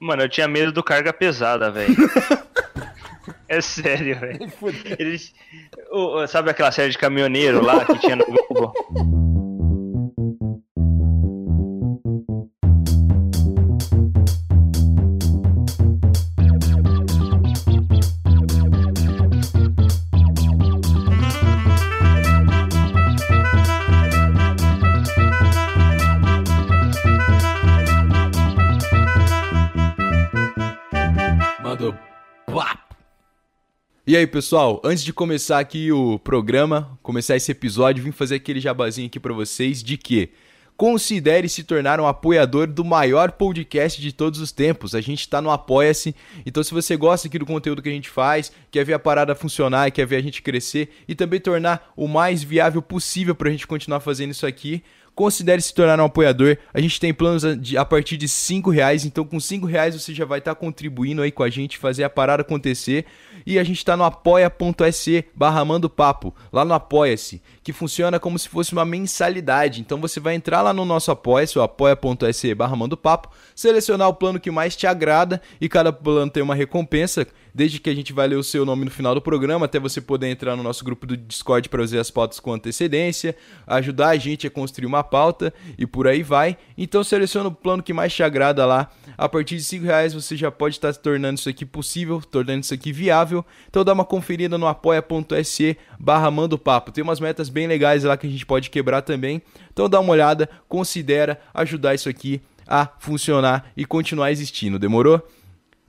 Mano, eu tinha medo do carga pesada, velho. é sério, velho. Eles. o- sabe aquela série de caminhoneiro lá que tinha no Globo? E aí, pessoal, antes de começar aqui o programa, começar esse episódio, vim fazer aquele jabazinho aqui pra vocês de que considere se tornar um apoiador do maior podcast de todos os tempos. A gente tá no Apoia-se, então se você gosta aqui do conteúdo que a gente faz, quer ver a parada funcionar, quer ver a gente crescer e também tornar o mais viável possível pra gente continuar fazendo isso aqui, Considere se tornar um apoiador. A gente tem planos a, partir de 5 reais. Então, com 5 reais você já vai estar contribuindo aí com a gente, fazer a parada acontecer. E a gente está no apoia.se barra papo, lá no Apoia-se, que funciona como se fosse uma mensalidade. Então você vai entrar lá no nosso apoia-se, o apoia.se barra papo, selecionar o plano que mais te agrada e cada plano tem uma recompensa. Desde que a gente vai ler o seu nome no final do programa, até você poder entrar no nosso grupo do Discord para ver as pautas com antecedência, ajudar a gente a construir uma pauta e por aí vai. Então seleciona o plano que mais te agrada lá. A partir de 5 reais você já pode estar se tornando isso aqui possível, tornando isso aqui viável. Então dá uma conferida no apoia.se barra papo. Tem umas metas bem legais lá que a gente pode quebrar também. Então dá uma olhada, considera ajudar isso aqui a funcionar e continuar existindo. Demorou?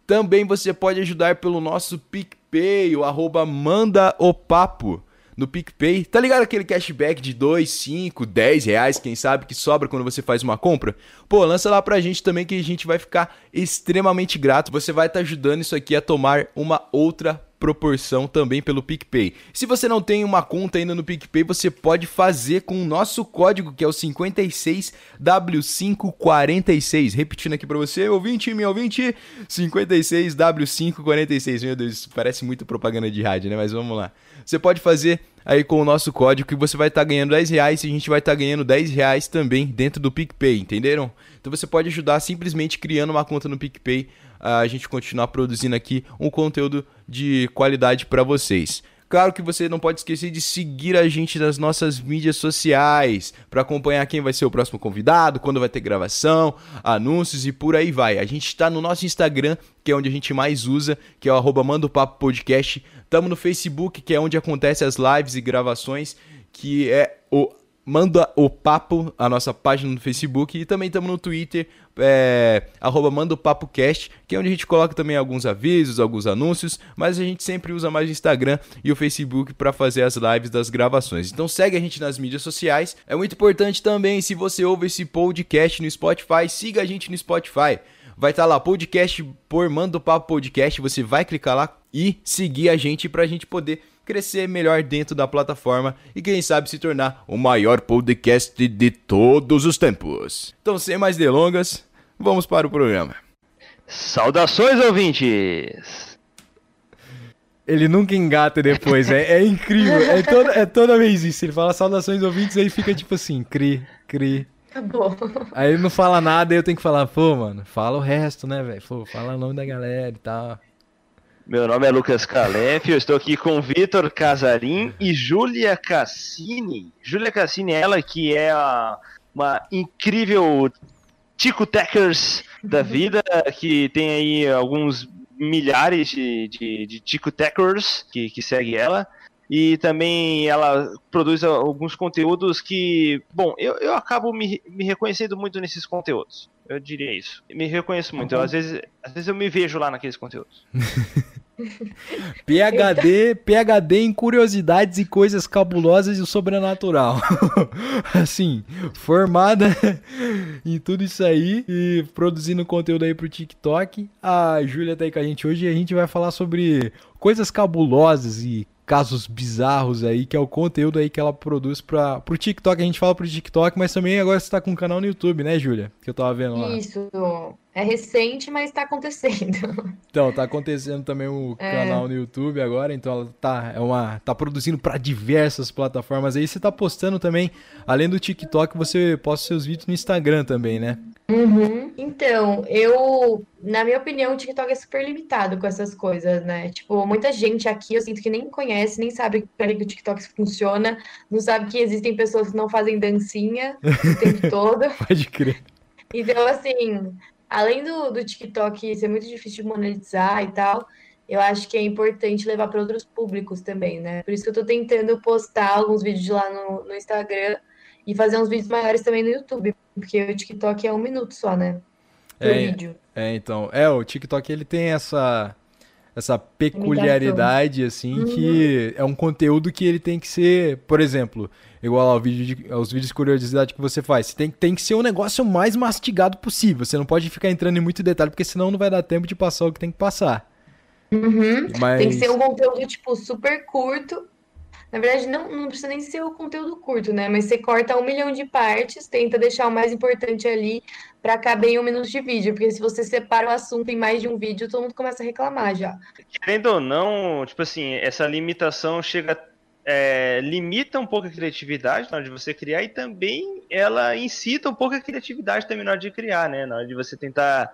Também você pode ajudar pelo nosso PicPay, o arroba manda o papo no PicPay. Tá ligado aquele cashback de 2, 5, 10 reais, quem sabe, que sobra quando você faz uma compra? Pô, lança lá pra gente também que a gente vai ficar extremamente grato. Você vai estar ajudando isso aqui a tomar uma outra proporção também pelo PicPay. Se você não tem uma conta ainda no PicPay, você pode fazer com o nosso código que é o 56W546. Repetindo aqui pra você, ouvinte, meu ouvinte, 56W546. Meu Deus, isso parece muito propaganda de rádio, né? Mas vamos lá. Você pode fazer aí com o nosso código que você vai estar ganhando 10 reais e a gente vai estar ganhando 10 reais também dentro do PicPay, entenderam? Então você pode ajudar simplesmente criando uma conta no PicPay a gente continuar produzindo aqui um conteúdo de qualidade para vocês. Claro que você não pode esquecer de seguir a gente nas nossas mídias sociais para acompanhar quem vai ser o próximo convidado, quando vai ter gravação, anúncios e por aí vai. A gente está no nosso Instagram, que é onde a gente mais usa, que é o arroba Manda o Papo Podcast. Estamos no Facebook, que é onde acontecem as lives e gravações, que é o Manda o Papo, a nossa página no Facebook. E também estamos no Twitter, é, arroba Manda o Papo Cast, que é onde a gente coloca também alguns avisos, alguns anúncios. Mas a gente sempre usa mais o Instagram e o Facebook para fazer as lives das gravações. Então segue a gente nas mídias sociais. É muito importante também, se você ouve esse podcast no Spotify, siga a gente no Spotify. Vai estar lá, podcast por Manda o Papo Podcast. Você vai clicar lá e seguir a gente para a gente poder crescer melhor dentro da plataforma e quem sabe se tornar o maior podcast de todos os tempos. Então, sem mais delongas, vamos para o programa. Saudações, ouvintes! Ele nunca engata depois, é, é incrível. É toda, é toda vez isso. Ele fala saudações ouvintes, aí fica tipo assim, cri, cri. Acabou. Aí ele não fala nada, aí eu tenho que falar, pô, mano, fala o resto, né, velho? Pô, fala o nome da galera e tal. Meu nome é Lucas Calef, eu estou aqui com Vitor Casarim e Júlia Cassini. Júlia Cassini, ela que é a- uma incrível Tico Techers da vida, que tem aí alguns milhares de, de, de Tico Techers que, que segue ela. E também ela produz alguns conteúdos que, bom, eu, eu acabo me, me reconhecendo muito nesses conteúdos. Eu diria isso. Me reconheço muito. Eu, às, vezes, às vezes eu me vejo lá naqueles conteúdos. PHD, PHD em curiosidades e coisas cabulosas e o sobrenatural. assim, formada em tudo isso aí e produzindo conteúdo aí pro TikTok. A Júlia tá aí com a gente hoje e a gente vai falar sobre coisas cabulosas e casos bizarros aí, que é o conteúdo aí que ela produz para pro TikTok. A gente fala pro TikTok, mas também agora você tá com um canal no YouTube, né, Júlia? Que eu tava vendo lá. Isso. É recente, mas tá acontecendo. Então, tá acontecendo também o É. canal no YouTube agora, então ela tá, é uma, tá produzindo para diversas plataformas aí. Você tá postando também, além do TikTok, você posta seus vídeos no Instagram também, né? Uhum. Então, eu, na minha opinião, o TikTok é super limitado com essas coisas, né? Tipo, muita gente aqui eu sinto que nem conhece, nem sabe para que o TikTok funciona, não sabe que existem pessoas que não fazem dancinha o tempo todo. Pode crer. Então, assim, além do, do TikTok ser muito difícil de monetizar e tal, eu acho que é importante levar para outros públicos também, né? Por isso que eu tô tentando postar alguns vídeos lá no, no Instagram e fazer uns vídeos maiores também no YouTube, porque o TikTok é um minuto só, né? Pro É, vídeo. É, então, é, o TikTok ele tem essa essa peculiaridade assim que é um conteúdo que ele tem que ser, por exemplo, igual ao vídeo de- aos vídeos de curiosidade que você faz, tem, tem que ser um negócio mais mastigado possível. Você não pode ficar entrando em muito detalhe porque senão não vai dar tempo de passar o que tem que passar. Uhum. Mas Tem que ser um conteúdo, tipo, super curto. Na verdade, não, não precisa nem ser o conteúdo curto, né? Mas você corta um milhão de partes, tenta deixar o mais importante ali para caber em um minuto de vídeo. Porque se você separa o assunto em mais de um vídeo, todo mundo começa a reclamar já. Querendo ou não, tipo assim, essa limitação chega. é, limita um pouco a criatividade na hora de você criar e também ela incita um pouco a criatividade também na hora de criar, né? Na hora de você tentar,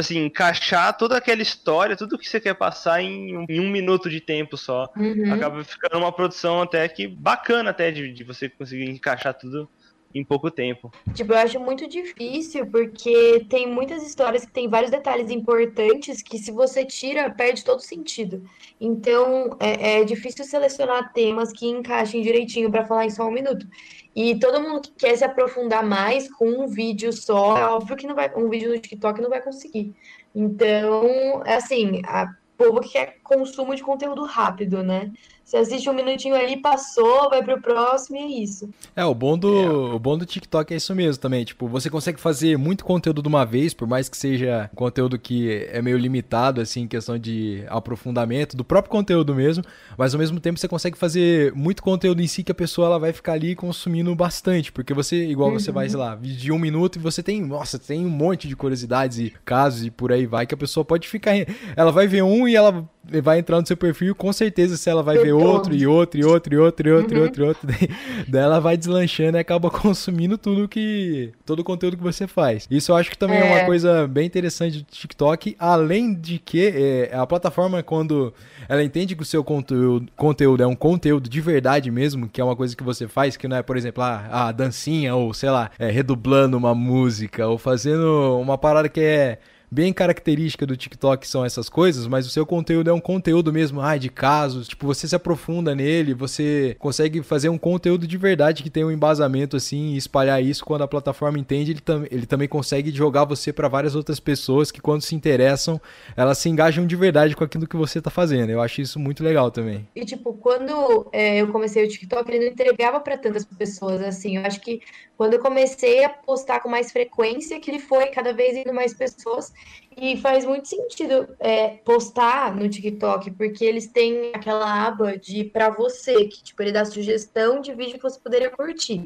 assim, encaixar toda aquela história, tudo que você quer passar em um, em um minuto de tempo só. Uhum. Acaba ficando uma produção até que bacana até de, de você conseguir encaixar tudo em pouco tempo. Tipo, eu acho muito difícil porque tem muitas histórias que tem vários detalhes importantes que se você tira, perde todo sentido. Então, é, é difícil selecionar temas que encaixem direitinho para falar em só um minuto. E todo mundo que quer se aprofundar mais com um vídeo só, é óbvio que não vai, um vídeo no TikTok não vai conseguir. Então, assim, a povo que quer consumo de conteúdo rápido, né? Você assiste um minutinho ali, passou, vai pro próximo e é isso. É, o bom do, o bom do TikTok é isso mesmo também. Tipo, você consegue fazer muito conteúdo de uma vez, por mais que seja conteúdo que é meio limitado, assim, em questão de aprofundamento, do próprio conteúdo mesmo, mas ao mesmo tempo você consegue fazer muito conteúdo em si que a pessoa ela vai ficar ali consumindo bastante, porque você, igual você vai, sei lá, de um minuto e você tem, nossa, tem um monte de curiosidades e casos e por aí vai, que a pessoa pode ficar, ela vai ver um e ela vai entrar no seu perfil, com certeza se ela vai ver outro e outro e outro e outro e outro e outro e outro, daí, daí ela vai deslanchando e acaba consumindo tudo que todo o conteúdo que você faz. Isso eu acho que também é, uma É. coisa bem interessante do TikTok, além de que é, a plataforma quando ela entende que o seu conteúdo, conteúdo é um conteúdo de verdade mesmo, que é uma coisa que você faz, que não é, por exemplo, a, a dancinha ou sei lá, é, redublando uma música ou fazendo uma parada que é bem característica do TikTok são essas coisas, mas o seu conteúdo é um conteúdo mesmo, ah, de casos, tipo, você se aprofunda nele, você consegue fazer um conteúdo de verdade que tem um embasamento assim e espalhar isso quando a plataforma entende, ele, tam ele também consegue jogar você para várias outras pessoas que quando se interessam, elas se engajam de verdade com aquilo que você tá fazendo. Eu acho isso muito legal também. E, tipo, quando é, eu comecei o TikTok, ele não entregava para tantas pessoas, assim. Eu acho que quando eu comecei a postar com mais frequência, que ele foi cada vez indo mais pessoas. E faz muito sentido é, postar no TikTok, porque eles têm aquela aba de para você, que, tipo, ele dá sugestão de vídeo que você poderia curtir.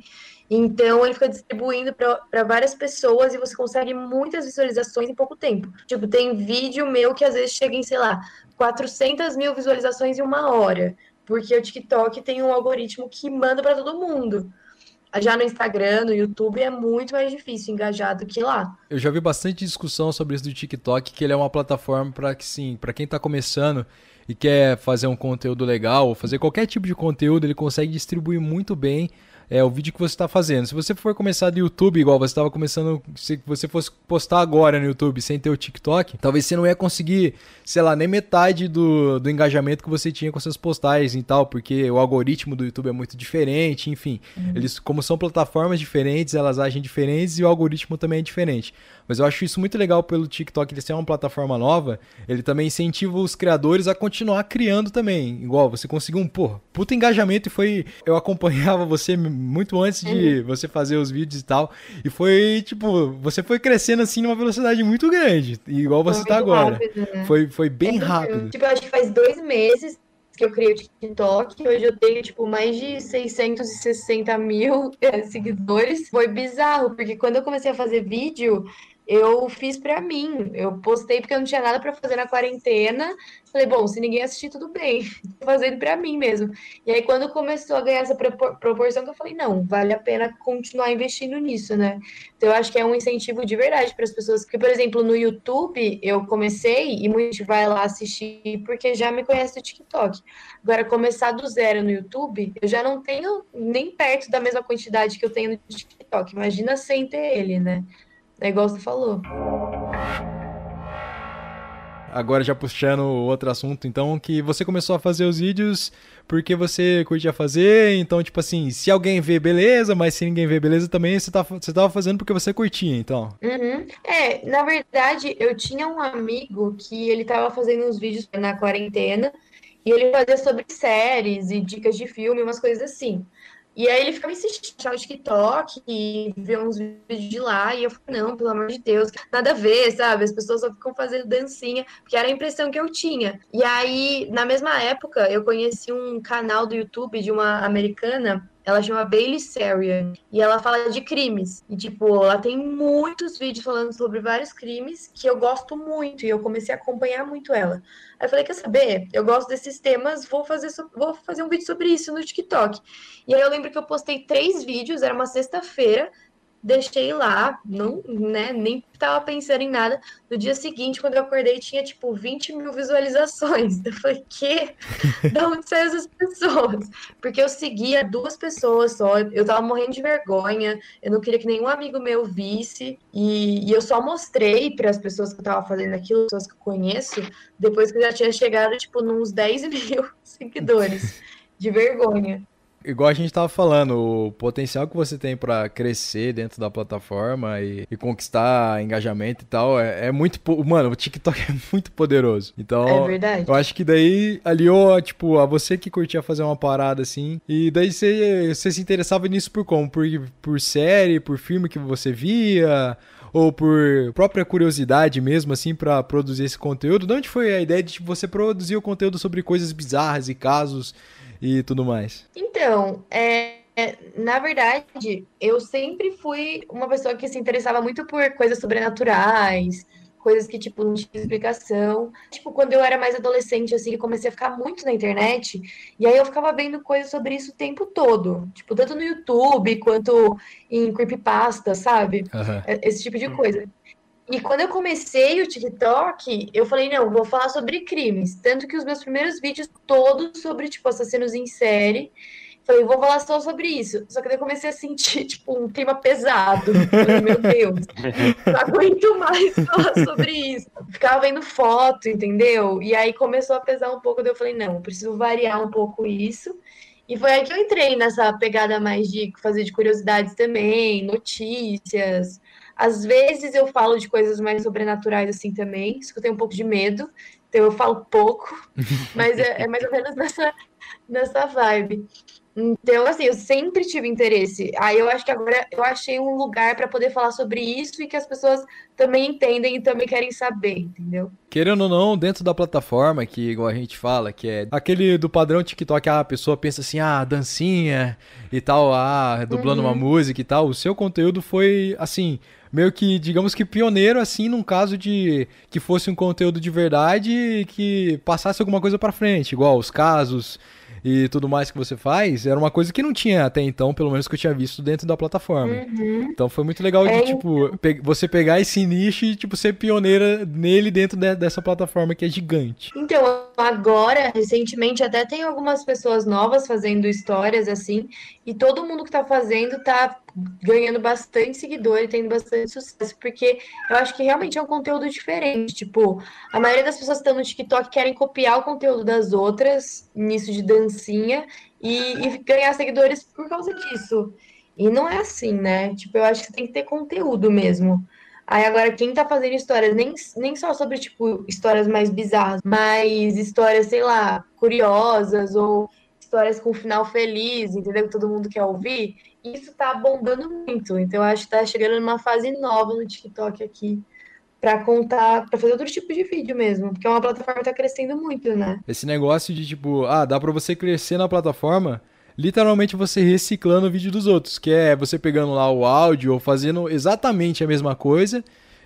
Então, ele fica distribuindo para várias pessoas e você consegue muitas visualizações em pouco tempo. Tipo, tem vídeo meu que às vezes chega em, sei lá, 400 mil visualizações em uma hora, porque o TikTok tem um algoritmo que manda para todo mundo. Já no Instagram, no YouTube, é muito mais difícil engajar do que lá. Eu já vi bastante discussão sobre isso do TikTok, que ele é uma plataforma para que sim, para quem tá começando e quer fazer um conteúdo legal, ou fazer qualquer tipo de conteúdo, ele consegue distribuir muito bem é, o vídeo que você está fazendo. Se você for começar do YouTube, igual você estava começando, se você fosse postar agora no YouTube sem ter o TikTok, talvez você não ia conseguir, sei lá, nem metade do, do engajamento que você tinha com essas postagens e tal, porque o algoritmo do YouTube é muito diferente, enfim. Eles, como são plataformas diferentes, elas agem diferentes e o algoritmo também é diferente. Mas eu acho isso muito legal pelo TikTok, ele ser uma plataforma nova, ele também incentiva os criadores a continuar criando também. Igual, você conseguiu um, pô, puta engajamento e foi. Eu acompanhava você muito antes de você fazer os vídeos e tal. E foi, tipo, você foi crescendo assim numa velocidade muito grande. Igual você Foi tá agora. rápido, né? Foi, foi bem É rápido. Tipo, eu acho que faz dois meses que eu criei o TikTok. Hoje eu tenho, tipo, mais de 660 mil é, seguidores. Foi bizarro, porque quando eu comecei a fazer vídeo, eu fiz para mim. Eu postei porque eu não tinha nada para fazer na quarentena. Falei, bom, se ninguém assistir, tudo bem. Tô fazendo para mim mesmo. E aí, quando começou a ganhar essa proporção, eu falei, não, vale a pena continuar investindo nisso, né? Então, eu acho que é um incentivo de verdade para as pessoas. Porque, por exemplo, no YouTube, eu comecei e muita gente vai lá assistir porque já me conhece do TikTok. Agora, começar do zero no YouTube, eu já não tenho nem perto da mesma quantidade que eu tenho no TikTok. Imagina sem ter ele, né? É igual você falou. Agora já puxando outro assunto, então, que você começou a fazer os vídeos porque você curtia fazer, então, tipo assim, se alguém vê, beleza, mas se ninguém vê, beleza, também você, tá, você tava fazendo porque você curtia, então. Uhum. É, na verdade, eu tinha um amigo que ele tava fazendo uns vídeos na quarentena, e ele fazia sobre séries e dicas de filme, umas coisas assim. E aí ele ficava insistindo no TikTok e ver uns vídeos de lá. E eu falei, não, pelo amor de Deus, nada a ver, sabe? As pessoas só ficam fazendo dancinha, porque era a impressão que eu tinha. E aí, na mesma época, eu conheci um canal do YouTube de uma americana ela chama Bailey Sarian e ela fala de crimes. E, tipo, ela tem muitos vídeos falando sobre vários crimes que eu gosto muito e eu comecei a acompanhar muito ela. Aí eu falei, quer saber? Eu gosto desses temas, vou fazer, vou fazer um vídeo sobre isso no TikTok. E aí eu lembro que eu postei três vídeos, era uma sexta-feira, deixei lá, não, né, nem tava pensando em nada. No dia seguinte, quando eu acordei, tinha tipo 20 mil visualizações. Eu falei, que? Da onde saem essas pessoas? Porque eu seguia duas pessoas só, eu tava morrendo de vergonha, eu não queria que nenhum amigo meu visse, e, e eu só mostrei para as pessoas que eu tava fazendo aquilo, pessoas que eu conheço, depois que eu já tinha chegado, tipo, nos 10 mil seguidores. De vergonha igual a gente tava falando, o potencial que você tem para crescer dentro da plataforma e, e, conquistar engajamento e tal é, é, muito. Mano, o TikTok é muito poderoso. Então, é verdade. eu acho que daí aliou, tipo, a você que curtia fazer uma parada assim. E daí você, você se interessava nisso por como? Por, por série, por filme que você via? ou por própria curiosidade mesmo, assim, para produzir esse conteúdo? De onde foi a ideia de tipo, você produzir o conteúdo sobre coisas bizarras e casos e tudo mais? Então, é, é, na verdade, eu sempre fui uma pessoa que se interessava muito por coisas sobrenaturais, coisas que, tipo, não tinha explicação. Tipo, quando eu era mais adolescente, assim, eu comecei a ficar muito na internet, e aí eu ficava vendo coisas sobre isso o tempo todo. Tipo, tanto no YouTube, quanto em creepypasta, sabe? Uhum. Esse tipo de coisa. E quando eu comecei o TikTok, eu falei, não, vou falar sobre crimes. Tanto que os meus primeiros vídeos todos sobre, tipo, assassinos em série. Falei, vou falar só sobre isso. Só que daí eu comecei a sentir, tipo, um clima pesado. Falei, meu Deus, não aguento mais falar sobre isso. Ficava vendo foto, entendeu? E aí começou a pesar um pouco. Daí eu falei, não, preciso variar um pouco isso. E foi aí que eu entrei nessa pegada mais de fazer de curiosidades também, notícias, às vezes eu falo de coisas mais sobrenaturais assim também, isso que eu tenho um pouco de medo, então eu falo pouco, mas é, é mais ou menos nessa, nessa vibe. Então, assim, eu sempre tive interesse. Aí eu acho que agora eu achei um lugar para poder falar sobre isso e que as pessoas também entendem e também querem saber, entendeu? Querendo ou não, dentro da plataforma, que igual a gente fala, que é aquele do padrão TikTok, ah, a pessoa pensa assim, ah, dancinha e tal, ah, dublando uhum. uma música e tal. O seu conteúdo foi, assim, meio que, digamos que pioneiro, assim, num caso de que fosse um conteúdo de verdade e que passasse alguma coisa para frente, igual os casos e tudo mais que você faz, era uma coisa que não tinha até então, pelo menos que eu tinha visto dentro da plataforma. Uhum. Então foi muito legal de, é, tipo, então. pe você pegar esse nicho e, tipo, ser pioneira nele dentro de dessa plataforma que é gigante. Então, agora, recentemente, até tem algumas pessoas novas fazendo histórias assim, e todo mundo que tá fazendo tá ganhando bastante seguidor e tendo bastante sucesso, porque eu acho que realmente é um conteúdo diferente. Tipo, a maioria das pessoas que estão no TikTok querem copiar o conteúdo das outras, nisso de dancinha, e, e ganhar seguidores por causa disso. E não é assim, né? Tipo, eu acho que tem que ter conteúdo mesmo. Aí agora, quem tá fazendo histórias, nem, nem só sobre, tipo, histórias mais bizarras, mas histórias, sei lá, curiosas ou histórias com final feliz, entendeu? Que todo mundo quer ouvir isso tá bombando muito. Então, acho que tá chegando numa fase nova no TikTok aqui para contar, para fazer outro tipo de vídeo mesmo, porque é uma plataforma que tá crescendo muito, né? Esse negócio de tipo, ah, dá para você crescer na plataforma, literalmente você reciclando o vídeo dos outros, que é você pegando lá o áudio ou fazendo exatamente a mesma coisa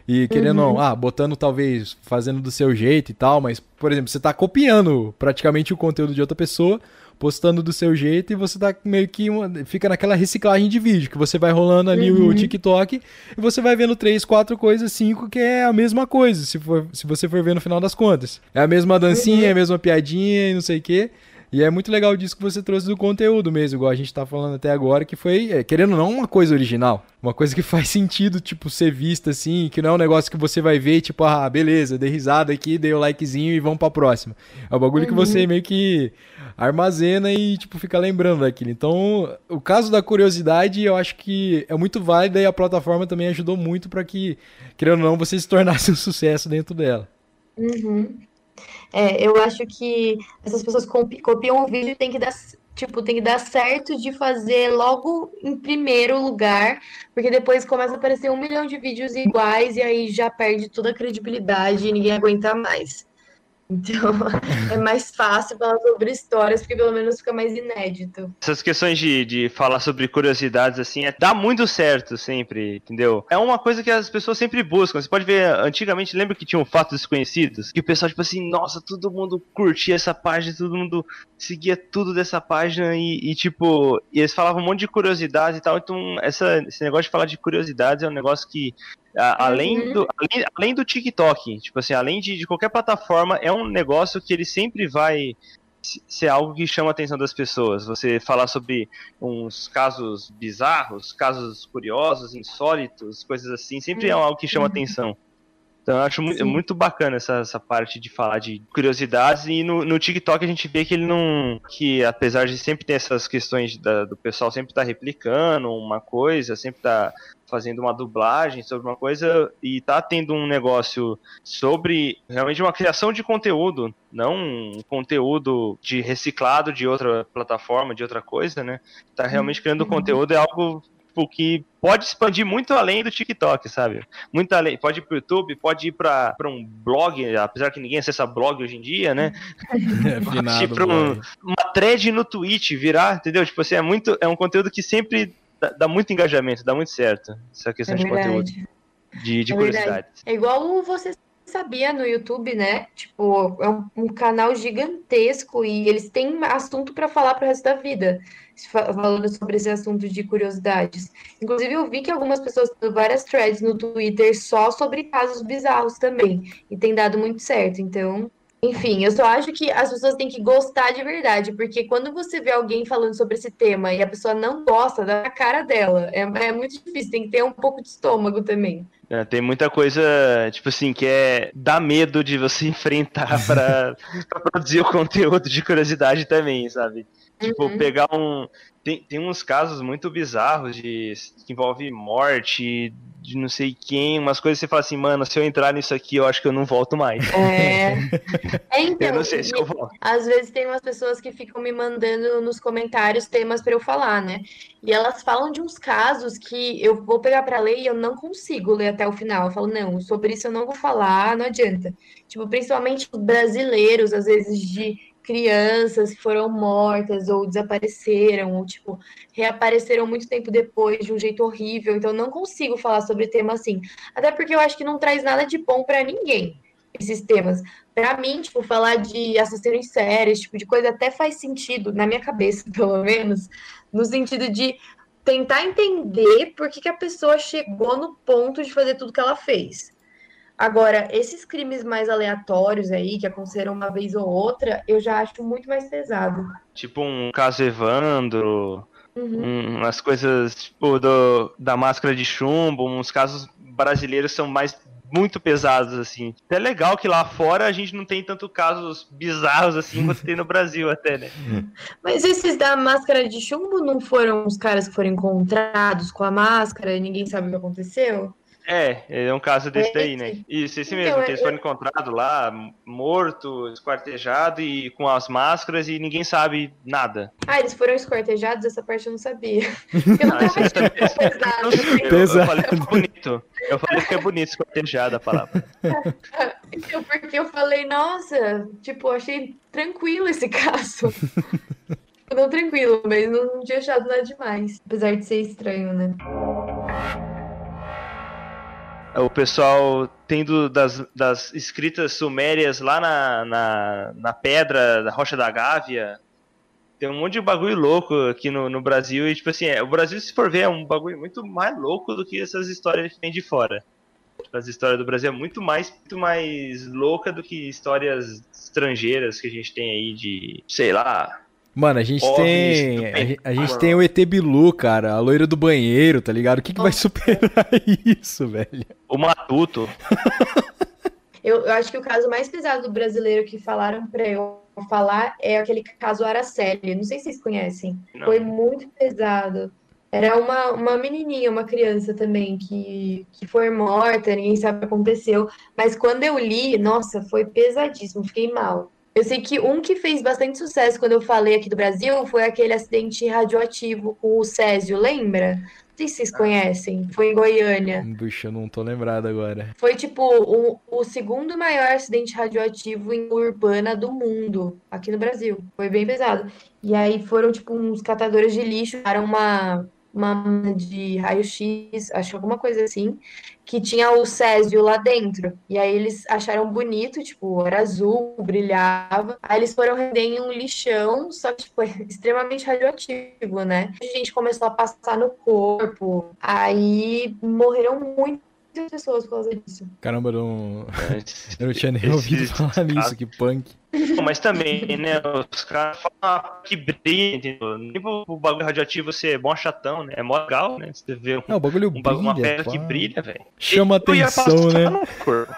E querendo, uhum. ah, botando talvez, fazendo do seu jeito e tal, mas, por exemplo, você tá copiando praticamente o conteúdo de outra pessoa, postando do seu jeito e você tá meio que uma, fica naquela reciclagem de vídeo, que você vai rolando ali uhum. o TikTok e você vai vendo três, quatro coisas, cinco, que é a mesma coisa, se, for, se você for ver no final das contas. É a mesma dancinha, uhum. é a mesma piadinha e não sei o quê. E é muito legal disso que você trouxe do conteúdo mesmo, igual a gente tá falando até agora, que foi, é, querendo ou não, uma coisa original. Uma coisa que faz sentido, tipo, ser vista assim, que não é um negócio que você vai ver, tipo, ah, beleza, dei risada aqui, dei o likezinho e vamos pra próxima. É um bagulho uhum. que você meio que armazena e, tipo, fica lembrando daquilo. Então, o caso da curiosidade, eu acho que é muito válido e a plataforma também ajudou muito para que, querendo ou não, você se tornasse um sucesso dentro dela. Uhum. É, eu acho que essas pessoas copiam o vídeo e tem que dar, tipo, tem que dar certo de fazer logo em primeiro lugar, porque depois começa a aparecer um milhão de vídeos iguais e aí já perde toda a credibilidade e ninguém aguenta mais. Então, é mais fácil falar sobre histórias, porque pelo menos fica mais inédito. Essas questões de, de falar sobre curiosidades, assim, é, dá muito certo sempre, entendeu? É uma coisa que as pessoas sempre buscam. Você pode ver, antigamente, lembra que tinha um Fatos Desconhecidos? Que o pessoal, tipo assim, nossa, todo mundo curtia essa página, todo mundo seguia tudo dessa página e, e tipo, e eles falavam um monte de curiosidades e tal. Então, essa, esse negócio de falar de curiosidades é um negócio que além, uhum. do, além, além, do TikTok, tipo assim, além de, de qualquer plataforma, é um negócio que ele sempre vai ser algo que chama a atenção das pessoas. Você falar sobre uns casos bizarros, casos curiosos, insólitos, coisas assim, sempre é algo que chama uhum. atenção. Então eu acho muito, muito bacana essa, essa parte de falar de curiosidades e no, no TikTok a gente vê que ele não. que apesar de sempre ter essas questões da, do pessoal sempre estar tá replicando uma coisa, sempre tá fazendo uma dublagem sobre uma coisa e tá tendo um negócio sobre realmente uma criação de conteúdo, não um conteúdo de reciclado de outra plataforma, de outra coisa, né? Tá realmente criando uhum. conteúdo é algo tipo, que pode expandir muito além do TikTok, sabe? Muito além. Pode ir pro YouTube, pode ir pra, pra um blog, apesar que ninguém acessa blog hoje em dia, né? É, pode ir pra um, uma thread no Twitch, virar, entendeu? Tipo assim, é muito. É um conteúdo que sempre dá, dá muito engajamento, dá muito certo. Essa questão é de conteúdo. De, de é curiosidade. É igual você sabia no YouTube, né? Tipo, é um, um canal gigantesco e eles têm assunto para falar pro resto da vida, falando sobre esse assunto de curiosidades. Inclusive, eu vi que algumas pessoas têm várias threads no Twitter só sobre casos bizarros também, e tem dado muito certo. Então, enfim, eu só acho que as pessoas têm que gostar de verdade, porque quando você vê alguém falando sobre esse tema e a pessoa não gosta, dá cara dela. É, é muito difícil, tem que ter um pouco de estômago também. É, tem muita coisa, tipo assim, que é dá medo de você enfrentar para produzir o conteúdo de curiosidade também, sabe? Tipo, uhum. pegar um. Tem, tem uns casos muito bizarros de que envolve morte de não sei quem, umas coisas que você fala assim, mano, se eu entrar nisso aqui, eu acho que eu não volto mais. É. é então, eu não sei se eu volto. Às vezes tem umas pessoas que ficam me mandando nos comentários temas para eu falar, né? E elas falam de uns casos que eu vou pegar para ler e eu não consigo ler até o final. Eu falo, não, sobre isso eu não vou falar, não adianta. Tipo, principalmente brasileiros, às vezes de crianças foram mortas ou desapareceram, ou tipo, reapareceram muito tempo depois de um jeito horrível. Então não consigo falar sobre tema assim. Até porque eu acho que não traz nada de bom para ninguém esses temas. Para mim, tipo, falar de assassino em série, esse tipo de coisa até faz sentido na minha cabeça, pelo menos, no sentido de tentar entender por que, que a pessoa chegou no ponto de fazer tudo que ela fez. Agora, esses crimes mais aleatórios aí, que aconteceram uma vez ou outra, eu já acho muito mais pesado. Tipo um caso Evandro, uhum. umas coisas tipo do, da máscara de chumbo, uns casos brasileiros são mais muito pesados, assim. É legal que lá fora a gente não tem tanto casos bizarros assim quanto tem no Brasil até, né? Mas esses da máscara de chumbo não foram os caras que foram encontrados com a máscara e ninguém sabe o que aconteceu? É, é um caso desse é, daí, né? Isso, esse então, mesmo, que eles foram encontrados lá, morto, esquartejado e com as máscaras e ninguém sabe nada. Ah, eles foram esquartejados? Essa parte eu não sabia. Eu não, tava pesado. Eu falei que é bonito. Eu falei que é bonito esquartejado a palavra. então, porque eu falei, nossa, tipo, achei tranquilo esse caso. não tranquilo, mas não tinha achado nada demais. Apesar de ser estranho, né? O pessoal tendo das, das escritas sumérias lá na, na, na pedra da Rocha da Gávea. Tem um monte de bagulho louco aqui no, no Brasil. E, tipo assim, é, o Brasil, se for ver, é um bagulho muito mais louco do que essas histórias que vem de fora. Tipo, as histórias do Brasil é muito mais, muito mais louca do que histórias estrangeiras que a gente tem aí de, sei lá, Mano, a gente tem. A, gente, a gente tem o ET Bilu, cara, a loira do banheiro, tá ligado? O que, que vai superar isso, velho? O Matuto. eu, eu acho que o caso mais pesado do brasileiro que falaram pra eu falar é aquele caso Araceli. Não sei se vocês conhecem. Não. Foi muito pesado. Era uma, uma menininha, uma criança também, que, que foi morta, ninguém sabe o que aconteceu. Mas quando eu li, nossa, foi pesadíssimo, fiquei mal. Eu sei que um que fez bastante sucesso quando eu falei aqui do Brasil foi aquele acidente radioativo com o Césio, lembra? Não sei se vocês conhecem, foi em Goiânia. Puxa, eu não tô lembrado agora. Foi tipo o, o segundo maior acidente radioativo em urbana do mundo, aqui no Brasil. Foi bem pesado. E aí foram tipo uns catadores de lixo, era uma uma de raio-x, acho alguma coisa assim, que tinha o Césio lá dentro. E aí eles acharam bonito, tipo, era azul, brilhava. Aí eles foram render em um lixão, só que tipo, é extremamente radioativo, né? A gente começou a passar no corpo. Aí morreram muito pessoas por causa disso. Caramba, eu não, eu não tinha nem ouvido falar nisso, que punk. Mas também, né, os caras falam que brilha, entendeu? Nem o bagulho radioativo ser bom chatão, né? É mó legal, né? Você vê um, é, o bagulho um, brilha, uma pedra que brilha, velho. Chama e, atenção, né?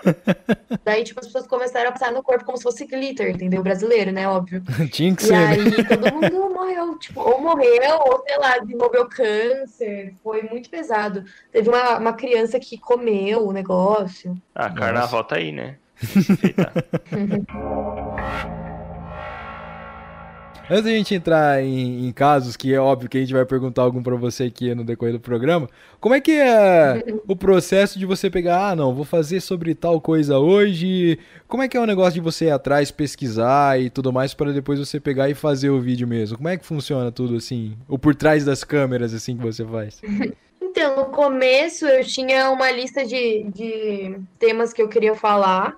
Daí, tipo, as pessoas começaram a passar no corpo como se fosse glitter, entendeu? Brasileiro, né? Óbvio. Tinha que e ser. E né? aí, né? todo mundo morreu, tipo, ou morreu, ou sei lá, desenvolveu câncer. Foi muito pesado. Teve uma, uma criança que comeu o negócio. Ah, carnaval tá aí, né? Antes da gente entrar em, em, casos, que é óbvio que a gente vai perguntar algum para você aqui no decorrer do programa, como é que é o processo de você pegar, ah, não, vou fazer sobre tal coisa hoje? Como é que é o negócio de você ir atrás, pesquisar e tudo mais para depois você pegar e fazer o vídeo mesmo? Como é que funciona tudo assim? Ou por trás das câmeras assim que você faz? Então, no começo eu tinha uma lista de, de temas que eu queria falar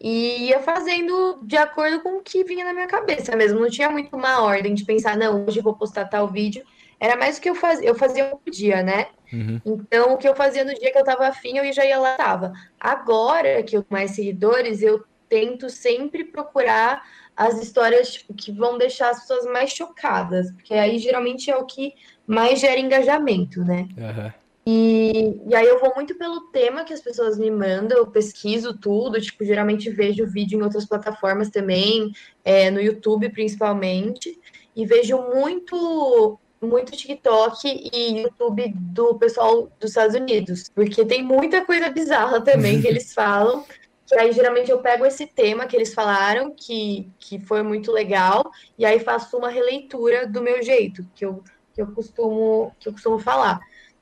e ia fazendo de acordo com o que vinha na minha cabeça mesmo. Não tinha muito uma ordem de pensar, não, hoje eu vou postar tal vídeo. Era mais o que eu fazia, eu fazia um dia, né? Uhum. Então, o que eu fazia no dia que eu tava afim, eu já ia lá, tava. Agora que eu tenho mais seguidores, eu tento sempre procurar as histórias tipo, que vão deixar as pessoas mais chocadas, porque aí geralmente é o que mais gera engajamento, né? Uhum. E, e aí eu vou muito pelo tema que as pessoas me mandam, eu pesquiso tudo, tipo, geralmente vejo vídeo em outras plataformas também, é, no YouTube principalmente, e vejo muito muito TikTok e YouTube do pessoal dos Estados Unidos, porque tem muita coisa bizarra também que eles falam. Que aí geralmente eu pego esse tema que eles falaram, que, que foi muito legal, e aí faço uma releitura do meu jeito, que eu, que eu costumo que eu costumo falar.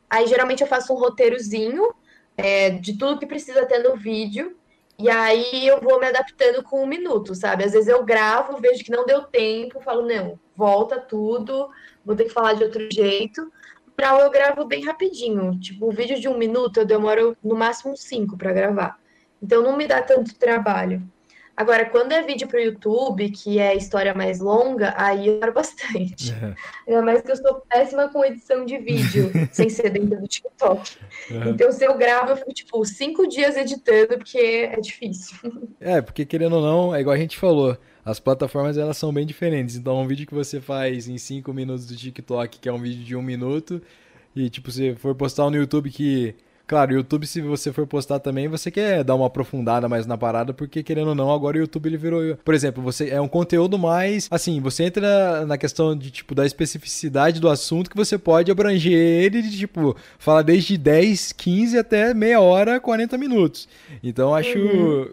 Aí geralmente eu faço um roteirozinho é, de tudo que precisa ter no vídeo. E aí eu vou me adaptando com um minuto, sabe? Às vezes eu gravo, vejo que não deu tempo, falo, não, volta tudo, vou ter que falar de outro jeito. Pra eu gravo bem rapidinho. Tipo, um vídeo de um minuto eu demoro no máximo cinco para gravar. Então não me dá tanto trabalho. Agora, quando é vídeo para o YouTube, que é história mais longa, aí eu quero bastante. Uhum. Ainda mais que eu sou péssima com edição de vídeo, sem ser dentro do TikTok. Uhum. Então, se eu gravo, eu fico, tipo, cinco dias editando, porque é difícil. É, porque querendo ou não, é igual a gente falou, as plataformas elas são bem diferentes. Então, um vídeo que você faz em cinco minutos do TikTok, que é um vídeo de um minuto, e, tipo, se for postar no YouTube que Claro, o YouTube, se você for postar também, você quer dar uma aprofundada mais na parada, porque querendo ou não, agora o YouTube ele virou. Por exemplo, você é um conteúdo mais. Assim, você entra na questão de, tipo, da especificidade do assunto que você pode abranger ele de, tipo, falar desde 10, 15 até meia hora, 40 minutos. Então, acho. Uhum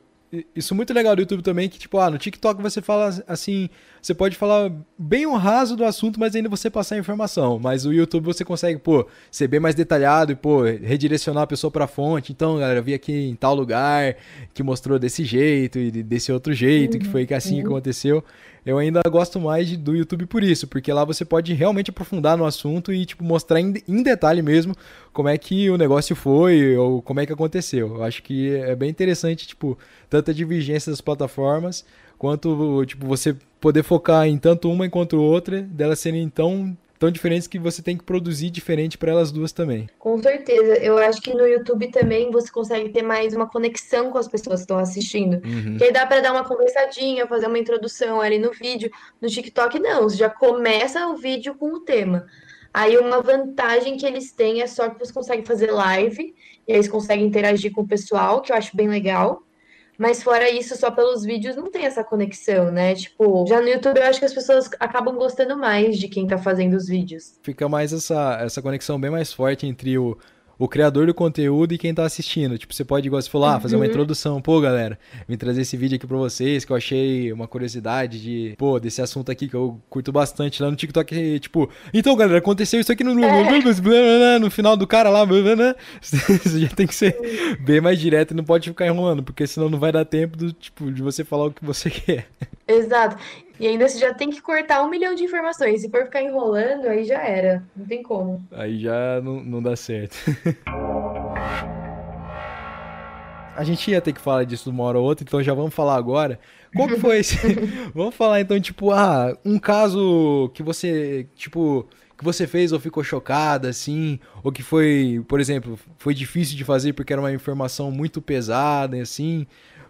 isso muito legal do YouTube também, que tipo, ah, no TikTok você fala assim, você pode falar bem um raso do assunto, mas ainda você passar a informação. Mas o YouTube você consegue, pô, ser bem mais detalhado e, pô, redirecionar a pessoa pra fonte. Então, galera, eu vi aqui em tal lugar que mostrou desse jeito e desse outro jeito, que foi que assim uhum. aconteceu. Eu ainda gosto mais de, do YouTube por isso, porque lá você pode realmente aprofundar no assunto e, tipo, mostrar em, em, detalhe mesmo como é que o negócio foi ou como é que aconteceu. Eu acho que é bem interessante, tipo, tanto a divergência das plataformas, quanto, tipo, você poder focar em tanto uma enquanto outra, delas serem tão tão diferentes que você tem que produzir diferente para elas duas também. Com certeza. Eu acho que no YouTube também você consegue ter mais uma conexão com as pessoas que estão assistindo. Uhum. Que aí dá para dar uma conversadinha, fazer uma introdução ali no vídeo. No TikTok, não. Você já começa o vídeo com o tema. Aí uma vantagem que eles têm é só que você consegue fazer live, e aí eles conseguem interagir com o pessoal, que eu acho bem legal. Mas fora isso, só pelos vídeos não tem essa conexão, né? Tipo, já no YouTube eu acho que as pessoas acabam gostando mais de quem tá fazendo os vídeos. Fica mais essa, essa conexão bem mais forte entre o, o criador do conteúdo e quem tá assistindo. Tipo, você pode, igual você falou, ah, fazer uma uhum. introdução. Pô, galera, vim trazer esse vídeo aqui pra vocês, que eu achei uma curiosidade de, pô, desse assunto aqui que eu curto bastante lá no TikTok. Tipo, então, galera, aconteceu isso aqui no, no final do cara lá. Você já tem que ser bem mais direto e não pode ficar enrolando, porque senão não vai dar tempo do, tipo, de você falar o que você quer. Exato. E ainda você já tem que cortar um milhão de informações. Se for ficar enrolando, aí já era. Não tem como. Aí já não, não dá certo. A gente ia ter que falar disso uma hora ou outra, então já vamos falar agora. Como que foi esse... vamos falar então, tipo, ah, um caso que você, tipo, que você fez ou ficou chocada, assim, ou que foi, por exemplo, foi difícil de fazer porque era uma informação muito pesada, assim.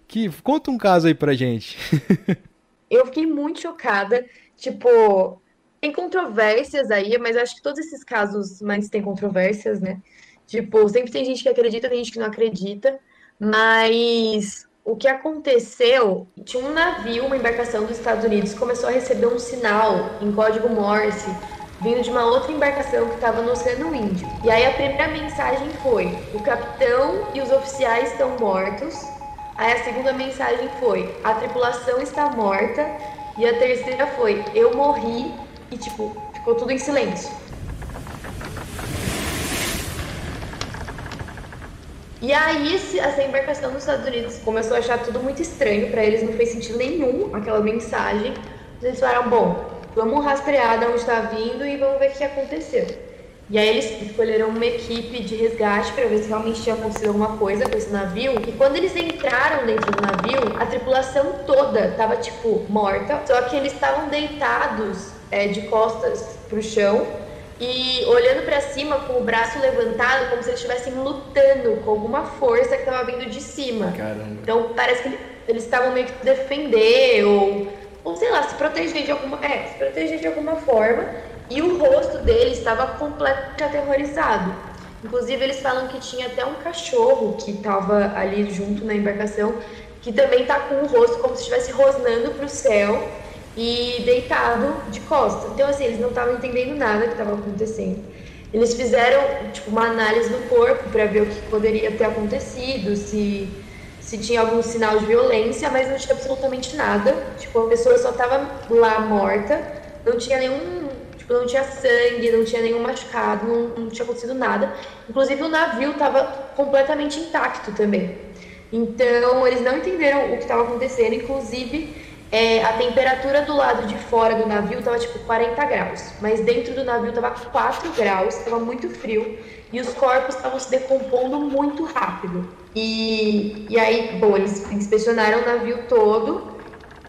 Que conta um caso aí pra gente. Eu fiquei muito chocada. Tipo, tem controvérsias aí, mas acho que todos esses casos mais têm controvérsias, né? Tipo, sempre tem gente que acredita, tem gente que não acredita. Mas o que aconteceu? Tinha um navio, uma embarcação dos Estados Unidos, começou a receber um sinal em código Morse vindo de uma outra embarcação que estava no Oceano Índio. E aí a primeira mensagem foi: o capitão e os oficiais estão mortos, Aí a segunda mensagem foi: a tripulação está morta. E a terceira foi: eu morri. E tipo, ficou tudo em silêncio. E aí essa embarcação dos Estados Unidos começou a achar tudo muito estranho para eles, não fez sentido nenhum aquela mensagem. Eles falaram: bom, vamos rastrear de onde está vindo e vamos ver o que aconteceu. E aí eles escolheram uma equipe de resgate para ver se realmente tinha acontecido alguma coisa com esse navio. E quando eles entraram dentro do navio, a tripulação toda tava tipo morta, só que eles estavam deitados é, de costas pro chão e olhando para cima com o braço levantado, como se eles estivessem lutando com alguma força que estava vindo de cima. Caramba. Então parece que eles estavam meio que defender ou, ou sei lá, se proteger de alguma, é, se proteger de alguma forma. E o rosto dele estava completamente aterrorizado. Inclusive, eles falam que tinha até um cachorro que estava ali junto na embarcação, que também está com o rosto como se estivesse rosnando para o céu e deitado de costas. Então, assim, eles não estavam entendendo nada que estava acontecendo. Eles fizeram tipo, uma análise do corpo para ver o que poderia ter acontecido, se, se tinha algum sinal de violência, mas não tinha absolutamente nada. Tipo, a pessoa só estava lá morta, não tinha nenhum Tipo, não tinha sangue, não tinha nenhum machucado, não, não tinha acontecido nada. Inclusive, o navio estava completamente intacto também. Então, eles não entenderam o que estava acontecendo. Inclusive, é, a temperatura do lado de fora do navio estava tipo 40 graus, mas dentro do navio estava 4 graus, estava muito frio e os corpos estavam se decompondo muito rápido. E, e aí, bom, eles inspecionaram o navio todo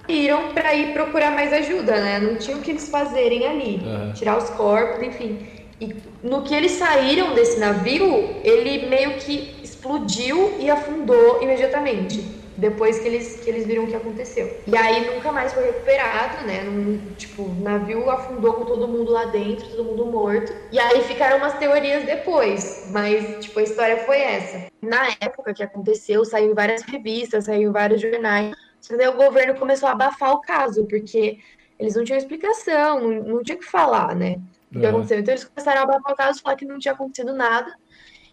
iram para ir procurar mais ajuda, né? Não tinha o que eles fazerem ali, uhum. tirar os corpos, enfim. E no que eles saíram desse navio, ele meio que explodiu e afundou imediatamente. Depois que eles, que eles viram o que aconteceu. E aí nunca mais foi recuperado, né? Num, tipo, o navio afundou com todo mundo lá dentro, todo mundo morto. E aí ficaram umas teorias depois. Mas, tipo, a história foi essa. Na época que aconteceu, saiu em várias revistas, saiu em vários jornais só o governo começou a abafar o caso, porque eles não tinham explicação, não, não tinha o que falar, né? O que aconteceu? Então eles começaram a abafar o caso, falar que não tinha acontecido nada.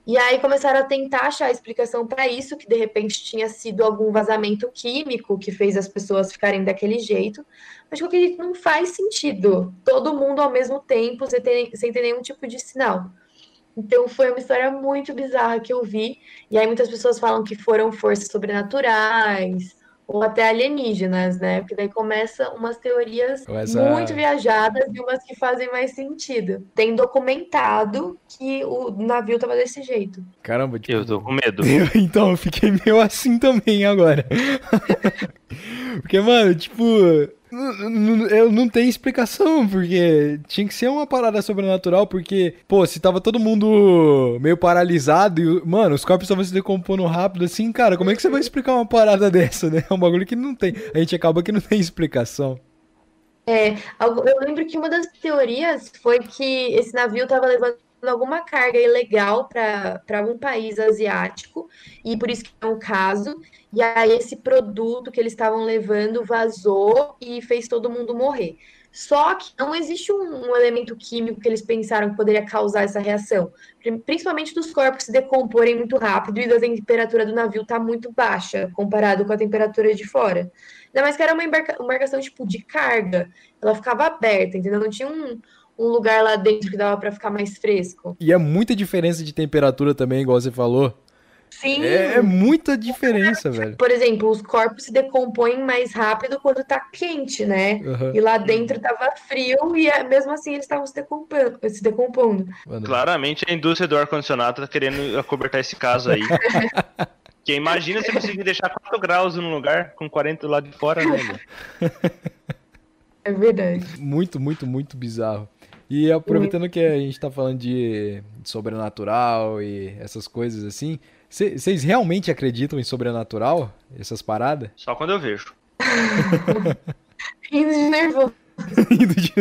E aí começaram a tentar achar a explicação para isso, que de repente tinha sido algum vazamento químico que fez as pessoas ficarem daquele jeito. Mas que não faz sentido. Todo mundo ao mesmo tempo, sem ter, sem ter nenhum tipo de sinal. Então foi uma história muito bizarra que eu vi. E aí muitas pessoas falam que foram forças sobrenaturais, ou até alienígenas, né? Porque daí começa umas teorias Essa- muito viajadas e umas que fazem mais sentido. Tem documentado que o navio tava desse jeito. Caramba, tipo. Eu tô com medo. Eu- então, eu fiquei meio assim também agora. porque, mano, tipo. Eu não tenho explicação, porque tinha que ser uma parada sobrenatural, porque, pô, se tava todo mundo meio paralisado e, mano, os corpos estavam se decompondo rápido, assim, cara, como é que você vai explicar uma parada dessa, né? É um bagulho que não tem. A gente acaba que não tem explicação. Algu- Eu lembro que uma das teorias foi que esse navio estava levando alguma carga ilegal para algum país asiático, e por isso que é um caso. E aí esse produto que eles estavam levando vazou e fez todo mundo morrer. Só que não existe um, um elemento químico que eles pensaram que poderia causar essa reação. Pri- Principalmente dos corpos se decomporem muito rápido e da temperatura do navio estar muito baixa comparado com a temperatura de fora. Ainda mais que era uma embarca- embarcação tipo de carga ela ficava aberta, entendeu? Não tinha um, um lugar lá dentro que dava pra ficar mais fresco. E é muita diferença de temperatura também, igual você falou. Sim. É, é muita diferença, velho. Por exemplo, os corpos se decompõem mais rápido quando tá quente, né? Aham. E lá dentro tava frio e é- mesmo assim eles estavam se decompondo, se decompondo. Claramente a indústria do ar-condicionado tá querendo acobertar esse caso aí. Porque imagina se conseguir deixar 4 graus num lugar com 40 do lado de fora, né? É verdade. Muito, muito, muito bizarro. E aproveitando que a gente tá falando de, de sobrenatural e essas coisas assim, vocês realmente acreditam em sobrenatural? Essas paradas? Só quando eu vejo. Rindo de nervoso. Indo de-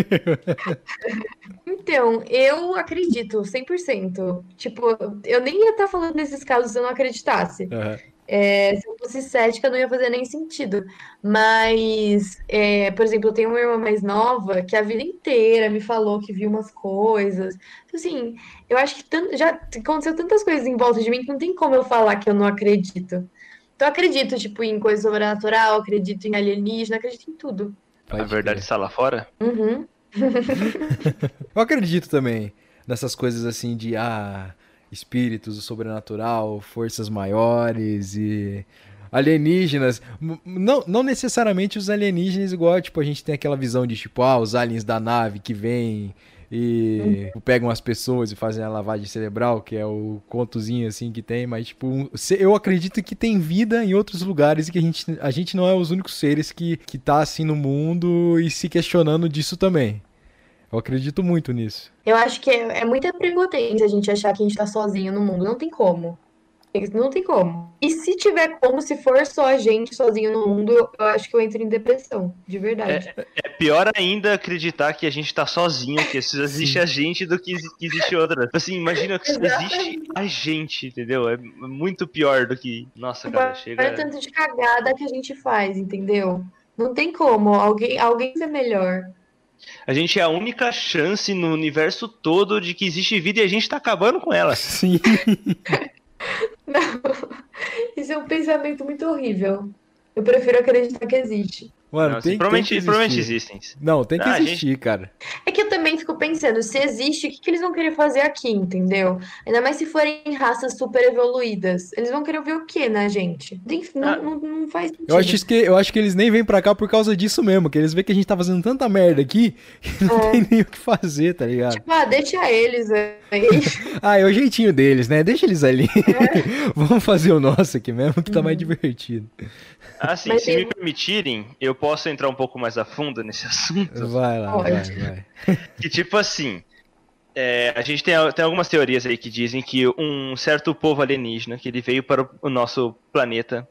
Então, eu acredito, 100%. Tipo, eu nem ia estar falando nesses casos se eu não acreditasse. Aham. É, se eu fosse cética, não ia fazer nem sentido. Mas, é, por exemplo, eu tenho uma irmã mais nova que a vida inteira me falou que viu umas coisas. Então, Assim, eu acho que tan- já aconteceu tantas coisas em volta de mim que não tem como eu falar que eu não acredito. Então, eu acredito, tipo, em coisa sobrenatural, acredito em alienígena, acredito em tudo. A Pode verdade está lá fora? Uhum. Eu acredito também nessas coisas assim de ah, espíritos, o sobrenatural, forças maiores e alienígenas. Não, não necessariamente os alienígenas, igual tipo, a gente tem aquela visão de tipo, ah, os aliens da nave que vêm e pegam as pessoas e fazem a lavagem cerebral, que é o contozinho assim que tem, mas tipo, eu acredito que tem vida em outros lugares e que a gente, a gente não é os únicos seres que, que tá assim no mundo e se questionando disso também. Eu acredito muito nisso. Eu acho que é, é muita prepotência a gente achar que a gente tá sozinho no mundo. Não tem como. Não tem como. E se tiver como, se for só a gente sozinho no mundo, eu, eu acho que eu entro em depressão, de verdade. É pior ainda acreditar que a gente tá sozinho, que existe a gente do que que existe outra. Assim, imagina que existe a gente, entendeu? É muito pior do que. Nossa, cara, Olha o chega. tanto de cagada que a gente faz, entendeu? Não tem como alguém, alguém ser melhor. A gente é a única chance no universo todo de que existe vida e a gente tá acabando com ela. Sim. Não, isso é um pensamento muito horrível. Eu prefiro acreditar que existe. Mano, Não, tem, tem provavelmente, que existir. provavelmente existem. Não, tem que Ah, a existir, cara. É que eu também fico pensando, se existe, o que que eles vão querer fazer aqui, entendeu? Ainda mais se forem raças super evoluídas. Eles vão querer ver o quê na gente? Tem- Não, Ah. não, não faz sentido. Eu acho, que, eu acho que eles nem vêm pra cá por causa disso mesmo, que eles veem que a gente tá fazendo tanta merda aqui que não É. tem nem o que fazer, tá ligado? Tipo, ah, deixa eles aí. Ah, é o jeitinho deles, né? Deixa eles ali. É. Vamos fazer o nosso aqui mesmo, que tá Uhum. mais divertido. Assim, Mas se tem- me permitirem, eu posso entrar um pouco mais a fundo nesse assunto. Vai lá, vai, vai. Que tipo assim, é, a gente tem, tem algumas teorias aí que dizem que um certo povo alienígena, que ele veio para o, o nosso planeta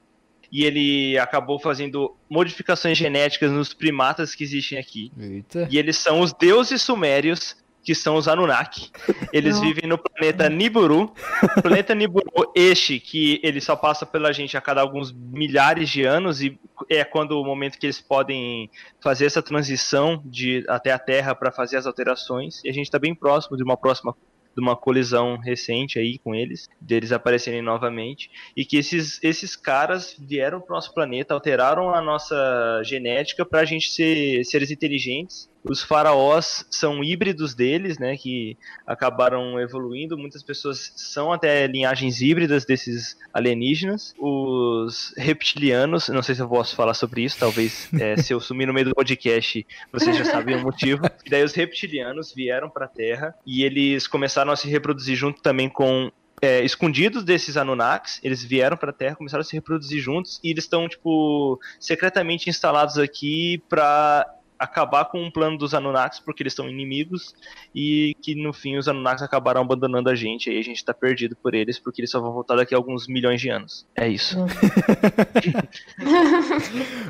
e ele acabou fazendo modificações genéticas nos primatas que existem aqui. Eita. E eles são os deuses sumérios, que são os Anunnaki. Eles Não. vivem no planeta Nibiru. Planeta Nibiru, este que ele só passa pela gente a cada alguns milhares de anos e é quando o momento que eles podem fazer essa transição de até a Terra para fazer as alterações. E a gente está bem próximo de uma próxima de uma colisão recente aí com eles, deles aparecerem novamente, e que esses, esses caras vieram para o nosso planeta, alteraram a nossa genética para a gente ser seres inteligentes os faraós são híbridos deles, né, que acabaram evoluindo. Muitas pessoas são até linhagens híbridas desses alienígenas. Os reptilianos, não sei se eu posso falar sobre isso, talvez é, se eu sumir no meio do podcast vocês já sabem o motivo. E daí os reptilianos vieram para a Terra e eles começaram a se reproduzir junto também com é, escondidos desses Anunnakis, eles vieram para a Terra, começaram a se reproduzir juntos e eles estão tipo secretamente instalados aqui para acabar com o plano dos Anunnakis, porque eles são inimigos, e que no fim os Anunnakis acabaram abandonando a gente, e aí a gente tá perdido por eles, porque eles só vão voltar daqui a alguns milhões de anos. É isso.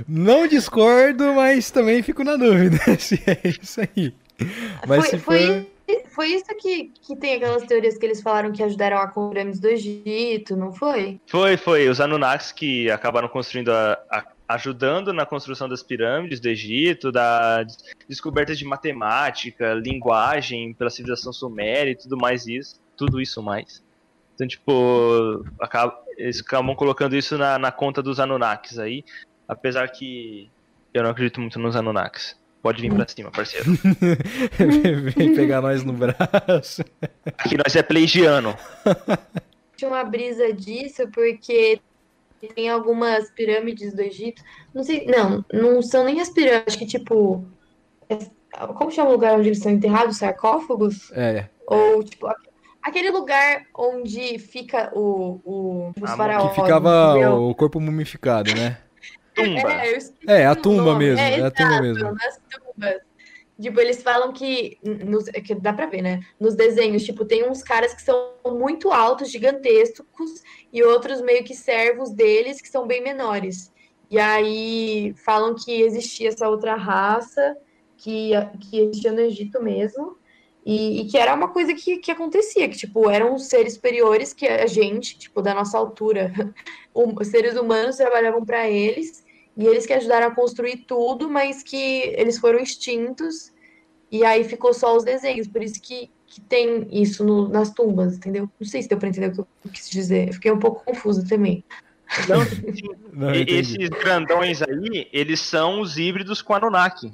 Não discordo, mas também fico na dúvida se é isso aí. Mas foi, se for... foi, foi isso que, que tem aquelas teorias que eles falaram que ajudaram a pirâmides do Egito, não foi? Foi, foi. Os Anunnakis que acabaram construindo a, a ajudando na construção das pirâmides do Egito, da descoberta de matemática, linguagem pela civilização suméria e tudo mais isso, tudo isso mais. Então, tipo, acaba, eles acabam colocando isso na, na conta dos Anunnakis aí, apesar que eu não acredito muito nos Anunnakis. Pode vir pra cima, parceiro. Vem pegar nós no braço. Aqui nós é pleigiano. Tinha uma brisa disso porque tem algumas pirâmides do Egito. Não sei, não, não são nem as pirâmides, acho que tipo. é- Como chama o lugar onde eles estão enterrados? Sarcófagos? É, Ou, tipo, aqu- aquele lugar onde fica o, o, os faraós. que ficava entendeu? o corpo mumificado, né? Tumba. É, eu esqueci É, a tumba mesmo, É, é a tumba mesmo. nas tumbas. Tipo, eles falam que, nos, é que dá pra ver, né? Nos desenhos, tipo, tem uns caras que são muito altos, gigantescos, e outros meio que servos deles que são bem menores. E aí falam que existia essa outra raça que, que existia no Egito mesmo, e, e que era uma coisa que, que acontecia, que, tipo, eram seres superiores que a gente, tipo, da nossa altura, hum- seres humanos trabalhavam para eles, e eles que ajudaram a construir tudo, mas que eles foram extintos, e aí ficou só os desenhos, por isso que, que tem isso no- nas tumbas, entendeu? Não sei se deu para entender o que eu quis dizer, eu fiquei um pouco confusa também. Não, Não, e- esses grandões aí, eles são os híbridos com Anunnaki.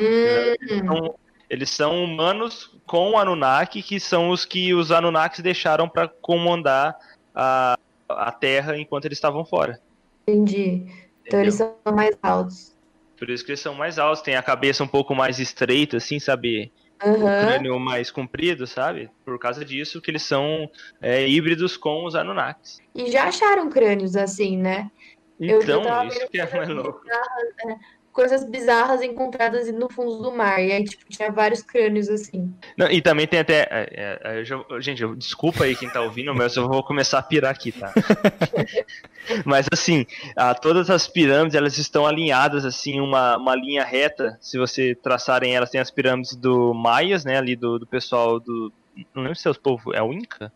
Hum, Então, eles são humanos com Anunnaki, que são os que os Anunnakis deixaram para comandar a, a Terra enquanto eles estavam fora. entendi. Então eles são mais altos. Por isso que eles são mais altos, tem a cabeça um pouco mais estreita, assim, sabe? O Aham. crânio mais comprido, sabe? Por causa disso que eles são é, híbridos com os Anunnakis. E já acharam crânios assim, né? Então, isso que é mais louco. bizarras, é, coisas bizarras encontradas no fundo do mar. E aí, tipo, tinha vários crânios assim. Não, e também tem até. é, é, eu já- gente, eu- desculpa aí quem tá ouvindo, mas eu vou começar a pirar aqui, tá? mas assim, ah, todas as pirâmides elas estão alinhadas, assim, uma, uma linha reta. Se você traçarem elas, tem as pirâmides do Maias, né? Ali do, do pessoal do. Não lembro se é os povos. É o Inca?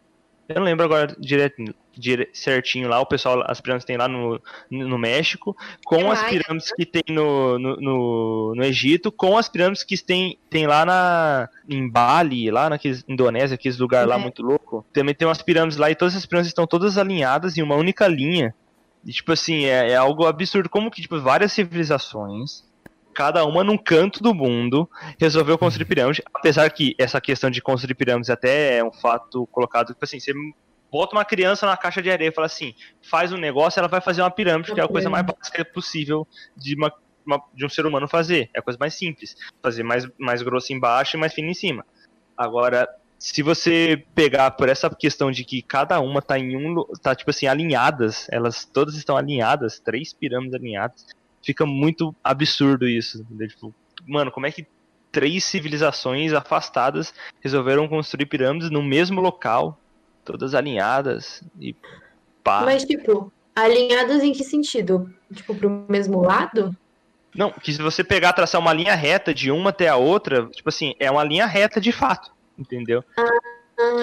Eu não lembro agora direto, dire- certinho lá, o pessoal, as pirâmides tem lá no, no México, com É as pirâmides que tem no, no, no, no Egito, com as pirâmides que tem, tem lá na, em Bali, lá na Indonésia, aqueles lugares lá É. muito louco. Também tem umas pirâmides lá e todas as pirâmides estão todas alinhadas em uma única linha. E, tipo assim, é, é algo absurdo. Como que, tipo, várias civilizações, cada uma num canto do mundo, resolveu construir pirâmide. Apesar que essa questão de construir pirâmides até é um fato colocado, tipo assim, você bota uma criança na caixa de areia e fala assim, faz um negócio, ela vai fazer uma pirâmide, que é a coisa mais básica possível de, uma, uma- de um ser humano fazer. É a coisa mais simples. Fazer mais, mais grosso embaixo e mais fino em cima. Agora, se você pegar por essa questão de que cada uma tá em um, tá tipo assim, alinhadas, elas todas estão alinhadas, três pirâmides alinhadas, fica muito absurdo isso. entendeu? Tipo, mano, como é que três civilizações afastadas resolveram construir pirâmides no mesmo local, todas alinhadas e pá. Mas, tipo, alinhadas em que sentido? Tipo, pro mesmo lado? Não, que se você pegar traçar uma linha reta de uma até a outra, tipo assim, é uma linha reta de fato, entendeu? Ah,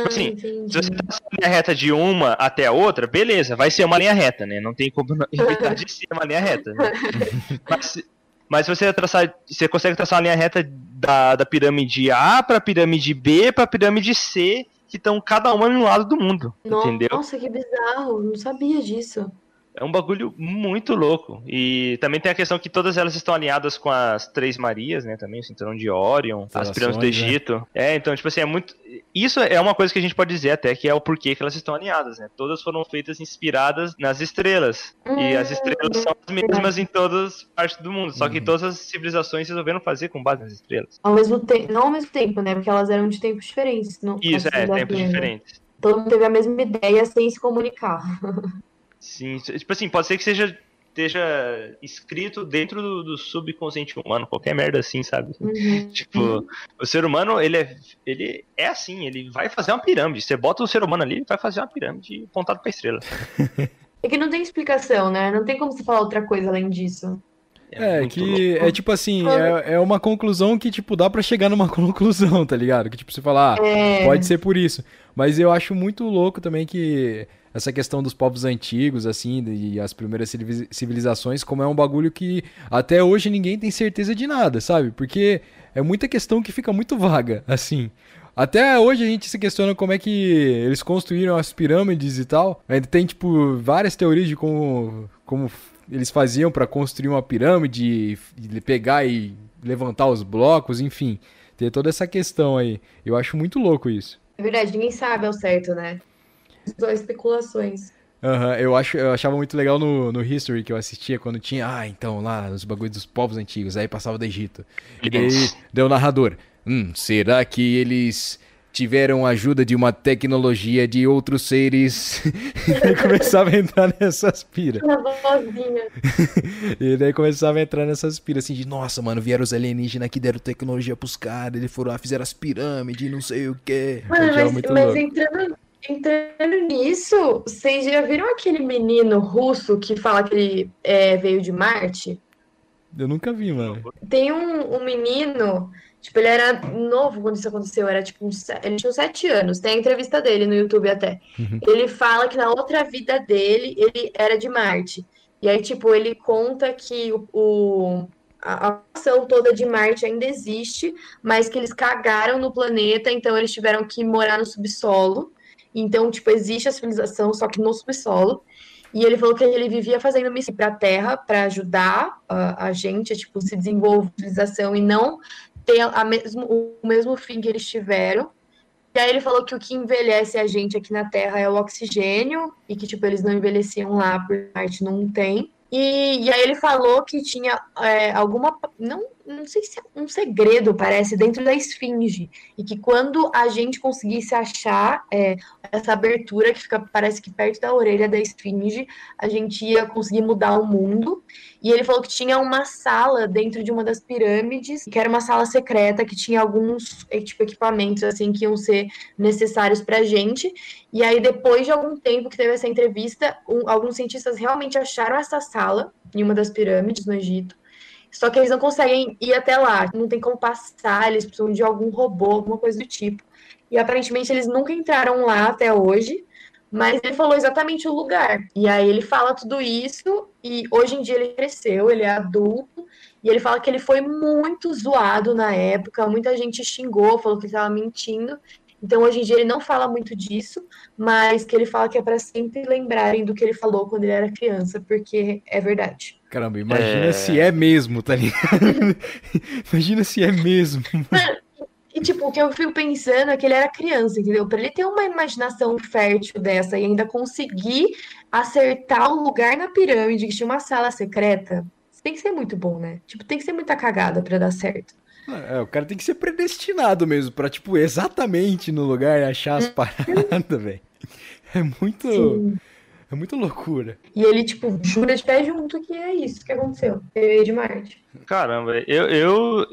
assim, entendi. Se você traçar uma linha reta de uma até a outra, beleza, vai ser uma linha reta, né? Não tem como evitar de ser uma linha reta. Né? Mas, se- mas se você traçar, você consegue traçar uma linha reta da, da pirâmide A para a pirâmide B para a pirâmide C, que estão cada uma no lado do mundo, entendeu? Nossa, que bizarro. Não sabia disso. É um bagulho muito louco. E também tem a questão que todas elas estão alinhadas com as Três Marias, né? Também o cinturão de Orion, as pirâmides do né? Egito. É, então, tipo assim, é muito. Isso é uma coisa que a gente pode dizer até que é o porquê que elas estão alinhadas, né? Todas foram feitas inspiradas nas estrelas. E as estrelas são as mesmas em todas as partes do mundo. Só que Uhum. todas as civilizações resolveram fazer com base nas estrelas. Ao mesmo tempo, não ao mesmo tempo, né? Porque elas eram de tempos diferentes. Não, Isso, as é, tempos né? diferentes. Todo mundo teve a mesma ideia sem se comunicar. Sim, tipo assim, pode ser que seja esteja escrito dentro do, do subconsciente humano, qualquer merda assim, sabe? Uhum. Tipo, o ser humano, ele é, ele é assim, ele vai fazer uma pirâmide. Você bota o ser humano ali, ele vai fazer uma pirâmide apontado pra estrela. É que não tem explicação, né? Não tem como você falar outra coisa além disso. É, muito que louco. é tipo assim, é, é uma conclusão que, tipo, dá pra chegar numa conclusão, tá ligado? Que, tipo, você fala, ah, É, pode ser por isso. Mas eu acho muito louco também que essa questão dos povos antigos, assim, e as primeiras civiliz- civilizações, como é um bagulho que até hoje ninguém tem certeza de nada, sabe? Porque é muita questão que fica muito vaga, assim. Até hoje a gente se questiona como é que eles construíram as pirâmides e tal. Ainda tem, tipo, várias teorias de como, como eles faziam pra construir uma pirâmide, pegar e levantar os blocos, enfim. Tem toda essa questão aí. Eu acho muito louco isso. é verdade, ninguém sabe ao certo, né? Só especulações. Aham, eu, acho, eu achava muito legal no, no History que eu assistia quando tinha, ah, então lá, os bagulhos dos povos antigos, aí passava do Egito. E daí deu o narrador. Hum, será que eles tiveram ajuda de uma tecnologia de outros seres? e começava a entrar nessas piras. Uma vozinha. E daí começava a entrar nessas piras assim de, nossa, mano, vieram os alienígenas que deram tecnologia pros caras, eles foram lá, fizeram as pirâmides, não sei o quê. Mano, mas, muito mas entrando, entrando nisso, vocês já viram aquele menino russo que fala que ele é, veio de Marte? Eu nunca vi, mano. Tem um, um menino, tipo, ele era novo quando isso aconteceu, era tipo, uns ele tinha uns sete anos. Tem a entrevista dele no YouTube até. Uhum. Ele fala que na outra vida dele, ele era de Marte. E aí, tipo, ele conta que o, o- a a ação toda de Marte ainda existe, mas que eles cagaram no planeta, então eles tiveram que morar no subsolo. Então, tipo, existe a civilização, só que no subsolo. E ele falou que ele vivia fazendo missão para a Terra para ajudar a, a gente a tipo, se desenvolver a civilização e não ter a mesmo, o mesmo fim que eles tiveram. E aí ele falou que o que envelhece a gente aqui na Terra é o oxigênio e que tipo eles não envelheciam lá porque Marte não tem. E, e aí ele falou que tinha é, alguma não não sei se é um segredo parece dentro da esfinge e que quando a gente conseguisse achar é, essa abertura que fica parece que perto da orelha da esfinge a gente ia conseguir mudar o mundo. E ele falou que tinha uma sala dentro de uma das pirâmides, que era uma sala secreta, que tinha alguns eh, tipo, equipamentos assim que iam ser necessários pra gente. E aí, depois de algum tempo que teve essa entrevista, um- alguns cientistas realmente acharam essa sala em uma das pirâmides no Egito. Só que eles não conseguem ir até lá, não tem como passar, eles precisam de algum robô, alguma coisa do tipo. E aparentemente eles nunca entraram lá até hoje. Mas ele falou exatamente o lugar. E aí ele fala tudo isso, e hoje em dia ele cresceu, ele é adulto, e ele fala que ele foi muito zoado na época, muita gente xingou, falou que ele estava mentindo. Então hoje em dia ele não fala muito disso, mas que ele fala que é para sempre lembrarem do que ele falou quando ele era criança, porque é verdade. Caramba, imagina É. se é mesmo, tá ligado? imagina se é mesmo. E, tipo, o que eu fico pensando é que ele era criança, entendeu? Para ele ter uma imaginação fértil dessa e ainda conseguir acertar o lugar na pirâmide, que tinha uma sala secreta, tem que ser muito bom, né? Tipo, tem que ser muita cagada para dar certo. É, o cara tem que ser predestinado mesmo, pra, tipo, exatamente no lugar e achar as paradas, velho. É muito. Sim. É muito loucura. E ele, tipo, jura de pé junto que é isso que aconteceu. Ele veio de Marte. Caramba, eu, eu.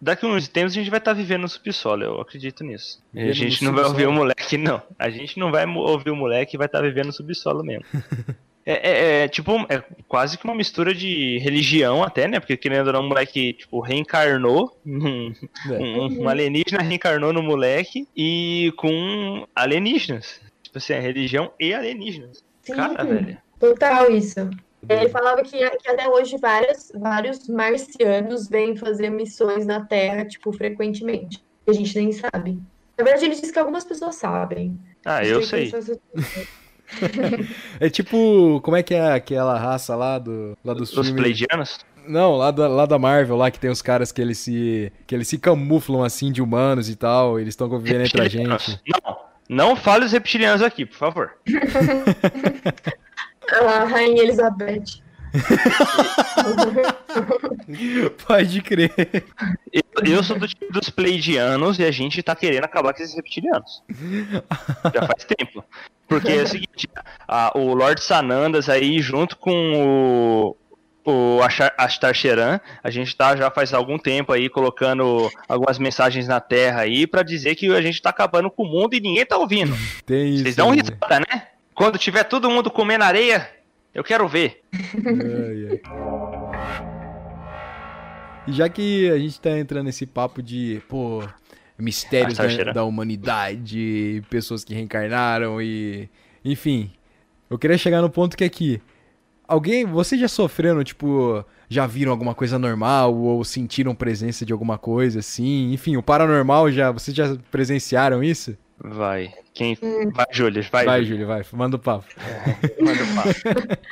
Daqui a uns tempos a gente vai estar vivendo no subsolo, eu acredito nisso. E Vivendo a gente não vai ouvir o moleque, não. A gente não vai ouvir o moleque e vai estar vivendo no subsolo mesmo. É, é- é, tipo, é quase que uma mistura de religião até, né? Porque querendo ou não, o moleque, tipo, reencarnou. Um, É. um- um alienígena reencarnou no moleque e com alienígenas. Tipo assim, é religião e alienígenas. Sim, Cara, velho. total isso. Ele falava que, que até hoje vários, vários marcianos vêm fazer missões na Terra, tipo, frequentemente. E a gente nem sabe. Na verdade, ele disse que algumas pessoas sabem. Ah, eu sei. pessoas. É tipo, como é que é aquela raça lá do lá dos Os filmes? pleidianos? Não, lá da, lá da Marvel, lá que tem os caras que eles se que eles se camuflam assim de humanos e tal, eles estão convivendo entre a gente. Não, não fale os reptilianos aqui, por favor. A Rainha Elizabeth. Pode crer. Eu, eu sou do tipo dos pleidianos e a gente tá querendo acabar com esses reptilianos. Já faz tempo. Porque é o seguinte, a- o Lord Sanandas aí, junto com o, o Ashtar Sheran, a gente tá já faz algum tempo aí colocando algumas mensagens na Terra aí pra dizer que a gente tá acabando com o mundo e ninguém tá ouvindo. Tem isso. Vocês dão risada, né? Quando tiver todo mundo comendo areia, eu quero ver. Ai, ai. E já que a gente tá entrando nesse papo de, pô, mistérios da, da humanidade, pessoas que reencarnaram e. Enfim. Eu queria chegar no ponto que aqui. Alguém. Vocês já sofreram, tipo. Já viram alguma coisa normal ou sentiram presença de alguma coisa assim? Enfim, o paranormal já. Vocês já presenciaram isso? Vai. Quem. Vai, Júlio. Vai, Vai, Júlio. Vai. Manda o papo. Manda o papo.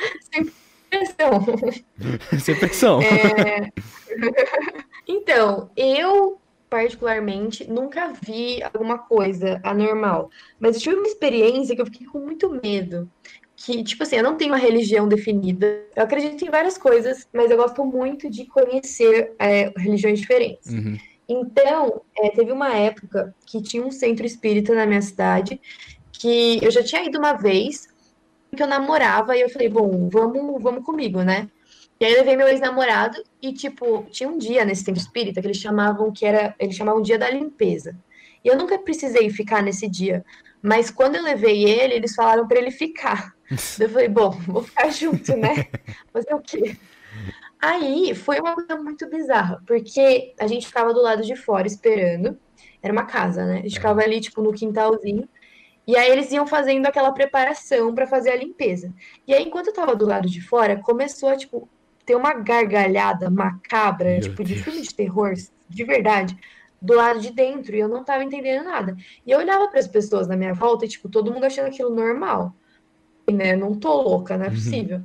Questão. Sem pressão. É. Então, eu particularmente nunca vi alguma coisa anormal, mas eu tive uma experiência que eu fiquei com muito medo. Que, tipo assim, eu não tenho uma religião definida. Eu acredito em várias coisas, mas eu gosto muito de conhecer é, religiões diferentes. Uhum. Então, é, teve uma época que tinha um centro espírita na minha cidade, que eu já tinha ido uma vez, que eu namorava, e eu falei, bom, vamos, vamos comigo, né? E aí eu levei meu ex-namorado e, tipo, tinha um dia nesse centro espírita que eles chamavam que era, eles chamavam dia da limpeza. E eu nunca precisei ficar nesse dia, mas quando eu levei ele, eles falaram para ele ficar. Eu falei, bom, vou ficar junto, né? Fazer o quê? Aí foi uma coisa muito bizarra, porque a gente ficava do lado de fora esperando. Era uma casa, né? A gente ficava ali, tipo, no quintalzinho. E aí eles iam fazendo aquela preparação para fazer a limpeza. E aí, enquanto eu tava do lado de fora, começou a, tipo, ter uma gargalhada macabra, Meu tipo, de Deus. filme de terror, de verdade, do lado de dentro. E eu não tava entendendo nada. E eu olhava para as pessoas na minha volta e, tipo, todo mundo achando aquilo normal. E, né? Não tô louca, não é Uhum. possível.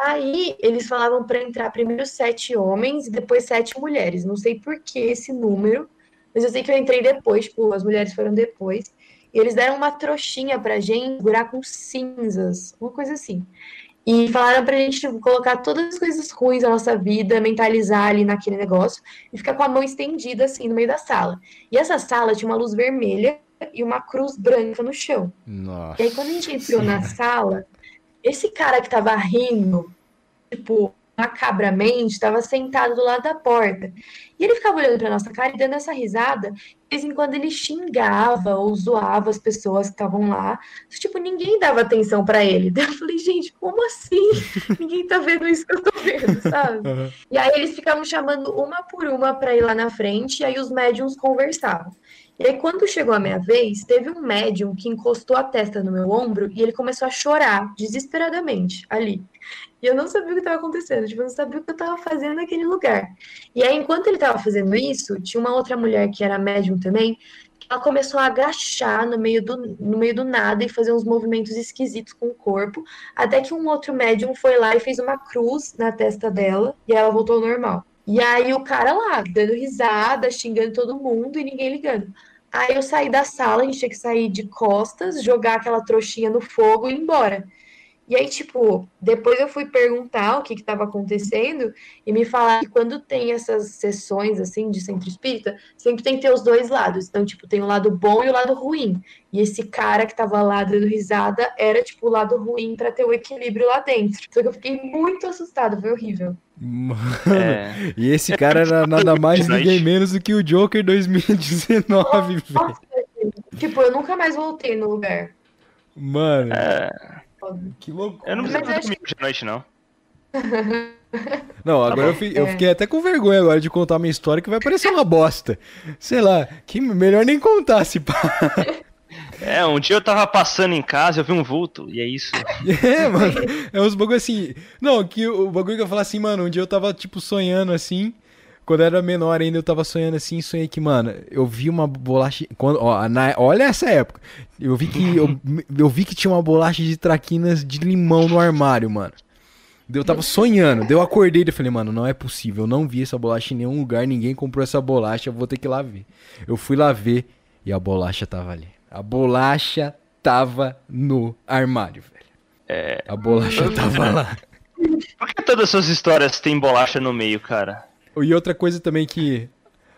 Aí eles falavam para entrar primeiro sete homens e depois sete mulheres. Não sei por que esse número, mas eu sei que eu entrei depois, tipo, as mulheres foram depois. E eles deram uma trouxinha pra gente segurar com cinzas, uma coisa assim. E falaram pra gente tipo, colocar todas as coisas ruins da nossa vida, mentalizar ali naquele negócio e ficar com a mão estendida assim no meio da sala. E essa sala tinha uma luz vermelha e uma cruz branca no chão. Nossa. E aí, quando a gente entrou na sala, esse cara que tava rindo, tipo, macabramente, estava sentado do lado da porta. E ele ficava olhando pra nossa cara e dando essa risada. De vez em quando ele xingava ou zoava as pessoas que estavam lá. Tipo, ninguém dava atenção pra ele. Daí eu falei, gente, como assim? Ninguém tá vendo isso que eu tô vendo, sabe? Aham. E aí eles ficavam chamando uma por uma para ir lá na frente, e aí os médiums conversavam. E aí quando chegou a minha vez, teve um médium que encostou a testa no meu ombro e ele começou a chorar desesperadamente ali. E eu não sabia o que estava acontecendo, tipo, eu não sabia o que eu estava fazendo naquele lugar. E aí enquanto ele estava fazendo isso, tinha uma outra mulher que era médium também, ela começou a agachar no meio do, no meio do nada e fazer uns movimentos esquisitos com o corpo, até que um outro médium foi lá e fez uma cruz na testa dela e ela voltou ao normal. E aí o cara lá, dando risada, xingando todo mundo e ninguém ligando. Aí eu saí da sala, a gente tinha que sair de costas, jogar aquela trouxinha no fogo e ir embora. E aí, tipo, depois eu fui perguntar o que estava acontecendo e me falaram que quando tem essas sessões, assim, de centro espírita, sempre tem que ter os dois lados. Então, tipo, tem o lado bom e o lado ruim. E esse cara que tava lá dando risada era, tipo, o lado ruim para ter o equilíbrio lá dentro. Só que eu fiquei muito assustada, foi horrível. Mano, É. e esse cara era nada mais ninguém menos do que o Joker 2019, velho. Tipo, eu nunca mais voltei no lugar. Mano, É, que louco. eu não preciso dormir hoje à noite, não. Não, agora bom. eu, fi- eu É. fiquei até com vergonha agora de contar minha história, que vai parecer uma bosta. Sei lá, que melhor nem contar, se pá. É, um dia eu tava passando em casa, eu vi um vulto, e é isso. É, mano. É uns bagulho assim. Não, que o bagulho que eu falo assim, mano, um dia eu tava, tipo, sonhando assim. Quando eu era menor ainda, eu tava sonhando assim, sonhei que, mano, eu vi uma bolacha. Quando, ó, na- olha essa época. Eu vi que. Eu, eu vi que tinha uma bolacha de traquinas de limão no armário, mano. Eu tava sonhando, eu acordei e falei, mano, não é possível, eu não vi essa bolacha em nenhum lugar, ninguém comprou essa bolacha, eu vou ter que ir lá ver. Eu fui lá ver e a bolacha tava ali. A bolacha tava no armário, velho. É. A bolacha tava lá. Por que todas as suas histórias têm bolacha no meio, cara? E outra coisa também que.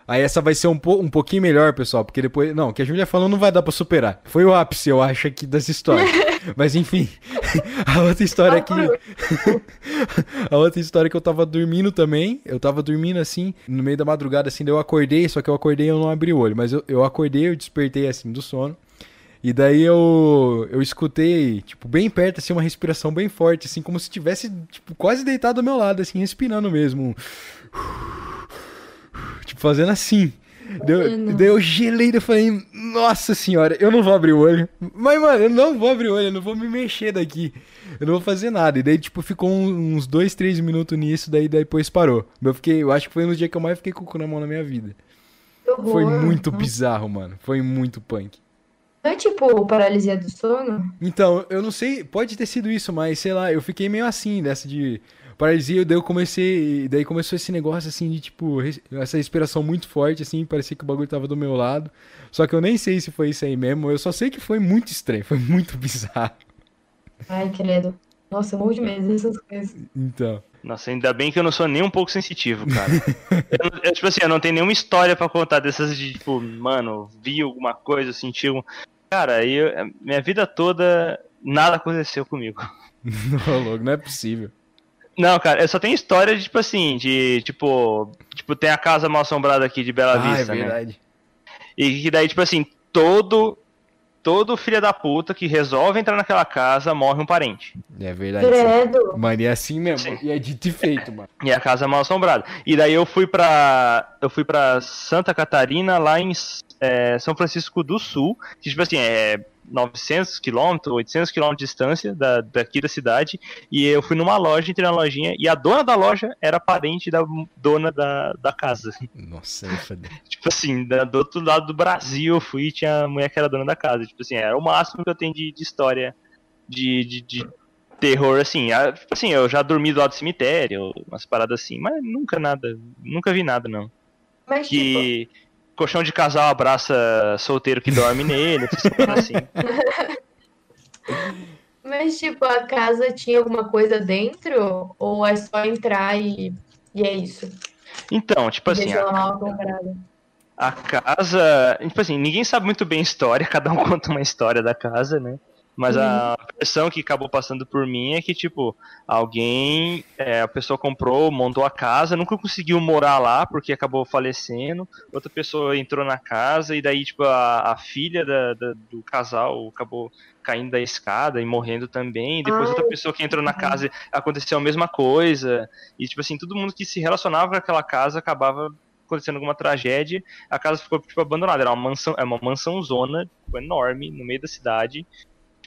Aí essa vai ser um, po um pouquinho melhor, pessoal, porque depois. Não, o que a Júlia falou não vai dar pra superar. Foi o ápice, eu acho, aqui das histórias. Mas enfim, a outra história aqui. a outra história que eu tava dormindo também. Eu tava dormindo assim, no meio da madrugada, assim, daí eu acordei, só que eu acordei e eu não abri o olho. Mas eu, eu acordei, eu despertei assim do sono. E daí eu, eu escutei, tipo, bem perto, assim, uma respiração bem forte, assim, como se tivesse, tipo, quase deitado ao meu lado, assim, respirando mesmo. Tipo, fazendo assim. Daí, daí eu gelei, daí eu falei, nossa senhora, eu não vou abrir o olho. Mas, mano, eu não vou abrir o olho, eu não vou me mexer daqui. Eu não vou fazer nada. E daí, tipo, ficou uns dois, três minutos nisso, daí daí depois parou. Eu fiquei, eu acho que foi no dia que eu mais fiquei com o cu na mão na minha vida. Foi muito bizarro, mano. Foi muito punk. Não é tipo paralisia do sono? Então, eu não sei, pode ter sido isso, mas sei lá, eu fiquei meio assim, dessa de paralisia, daí eu comecei, daí começou esse negócio assim de tipo, essa respiração muito forte, assim, parecia que o bagulho tava do meu lado. Só que eu nem sei se foi isso aí mesmo, eu só sei que foi muito estranho, foi muito bizarro. Ai, credo. Nossa, eu morro de medo dessas coisas. Então, Nossa, ainda bem que eu não sou nem um pouco sensitivo, cara. eu, não- eu, tipo assim, eu não tenho nenhuma história pra contar dessas de, tipo, mano, vi alguma coisa, senti algum... Cara, eu, minha vida toda, nada aconteceu comigo. não, louco, não é possível. Não, cara, eu só tenho história de, tipo assim, de, tipo, tipo, tem a casa mal assombrada aqui de Bela ah, é Vista, né? verdade. E que daí, tipo assim, todo, todo filho da puta que resolve entrar naquela casa morre um parente. É verdade. Credo. Mano, e é assim mesmo, Sim. e é dito e feito, mano. E a casa é mal assombrada. E daí eu fui pra. Eu fui pra Santa Catarina, lá em é, São Francisco do Sul, que tipo assim, é 900 quilômetros, 800 quilômetros de distância da, daqui da cidade. E eu fui numa loja, entrei na lojinha, e a dona da loja era parente da dona da, da casa. Nossa, eu falei. Tipo assim, da- do outro lado do Brasil eu fui e tinha a mulher que era dona da casa. Tipo assim, era o máximo que eu tenho de, de história de, de, de terror, assim. Ah, Tipo assim, eu já dormi do lado do cemitério, umas paradas assim, mas nunca nada, nunca vi nada, não. Mas, tipo, Que colchão de casal abraça solteiro que dorme nele, assim. mas, tipo, a casa tinha alguma coisa dentro? Ou é só entrar e, e é isso? Então, tipo assim, a, a casa. Tipo assim, ninguém sabe muito bem a história, cada um conta uma história da casa, né? Mas a versão que acabou passando por mim é que, tipo, alguém, é, a pessoa comprou, montou a casa, nunca conseguiu morar lá porque acabou falecendo. Outra pessoa entrou na casa e daí, tipo, a, a filha da- da- do casal acabou caindo da escada e morrendo também. E depois Ai. outra pessoa que entrou na casa aconteceu a mesma coisa. E, tipo assim, todo mundo que se relacionava com aquela casa acabava acontecendo alguma tragédia. A casa ficou, tipo, abandonada. Era uma mansão, é uma mansão zona, tipo, enorme, no meio da cidade.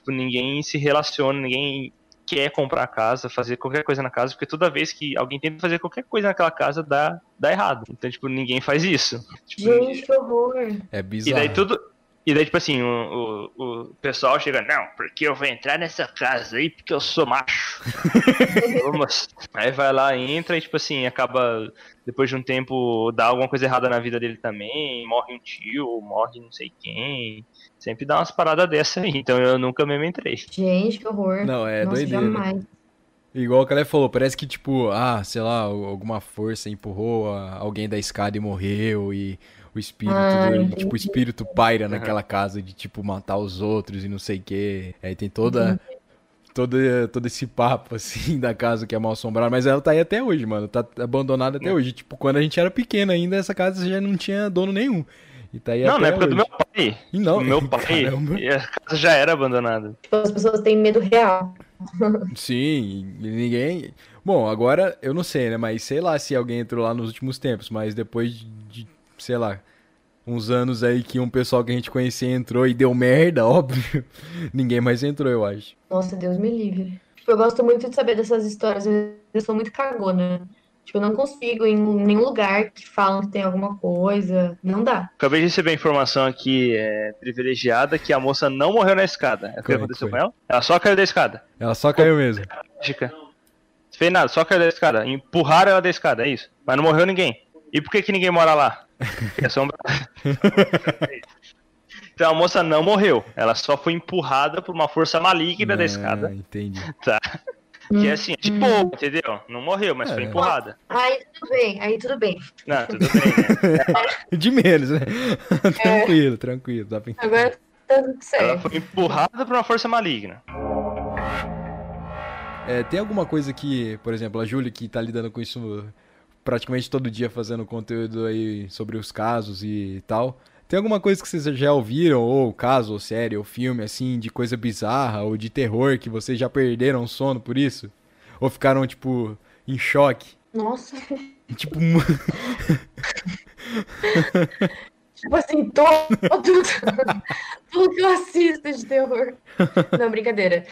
Tipo, ninguém se relaciona, ninguém quer comprar a casa, fazer qualquer coisa na casa, porque toda vez que alguém tenta fazer qualquer coisa naquela casa, dá, dá errado. Então, tipo, ninguém faz isso. Tipo, Gente, que horror. É e bizarro. daí tudo. E daí, tipo assim, o, o, o pessoal chega, não, porque eu vou entrar nessa casa aí porque eu sou macho. Vamos. Aí vai lá, entra e, tipo assim, acaba, depois de um tempo, dá alguma coisa errada na vida dele também, morre um tio, morre não sei quem. Sempre dá umas paradas dessa aí, então eu nunca mesmo entrei. Gente, que horror. Não, é Nossa, doideira. jamais. Igual o Calé falou, parece que, tipo, ah, sei lá, alguma força empurrou alguém da escada e morreu, e o espírito, Ah, do- tipo, o espírito paira naquela casa de, tipo, matar os outros e não sei o quê. Aí tem toda, todo, todo esse papo, assim, da casa que é mal assombrada, mas ela tá aí até hoje, mano, tá abandonada até hoje. Tipo, quando a gente era pequeno ainda, essa casa já não tinha dono nenhum. E tá aí não, até na época hoje. do meu pai. E não, o meu pai, caramba. e a casa já era abandonada. Tipo, as pessoas têm medo real. Sim, ninguém. Bom, agora eu não sei, né? Mas sei lá se alguém entrou lá nos últimos tempos, mas depois de, sei lá, uns anos aí que um pessoal que a gente conhecia entrou e deu merda, óbvio, ninguém mais entrou, eu acho. Nossa, Deus me livre. Tipo, eu gosto muito de saber dessas histórias. Eu sou muito cagona. Tipo, eu não consigo ir em nenhum lugar que falam que tem alguma coisa. Não dá. Acabei de receber a informação aqui é, privilegiada que a moça não morreu na escada. É o que Foi, aconteceu foi. com ela? Ela só caiu da escada. Ela só caiu mesmo. Não fez nada, só caiu da escada. Empurraram ela da escada, é isso. Mas não morreu ninguém. E por que, que ninguém mora lá? Porque é sombra. então a moça não morreu. Ela só foi empurrada por uma força maligna da Ah, escada. Entendi. Tá. Que é assim, tipo, entendeu? Não morreu, mas foi É. empurrada. Aí tudo bem, aí tudo bem. Não, tudo bem. né? De menos, né? tranquilo, tranquilo. Dá pra... Agora tá tudo Ela certo. foi empurrada por uma força maligna. É, tem alguma coisa que, por exemplo, a Júlia que tá lidando com isso praticamente todo dia fazendo conteúdo aí sobre os casos e tal. Tem alguma coisa que vocês já ouviram, ou caso, ou série, ou filme, assim, de coisa bizarra, ou de terror, que vocês já perderam o sono por isso? Ou ficaram, tipo, em choque? Nossa, Tipo, tipo assim, todo, tudo que eu assisto de terror. Não, brincadeira.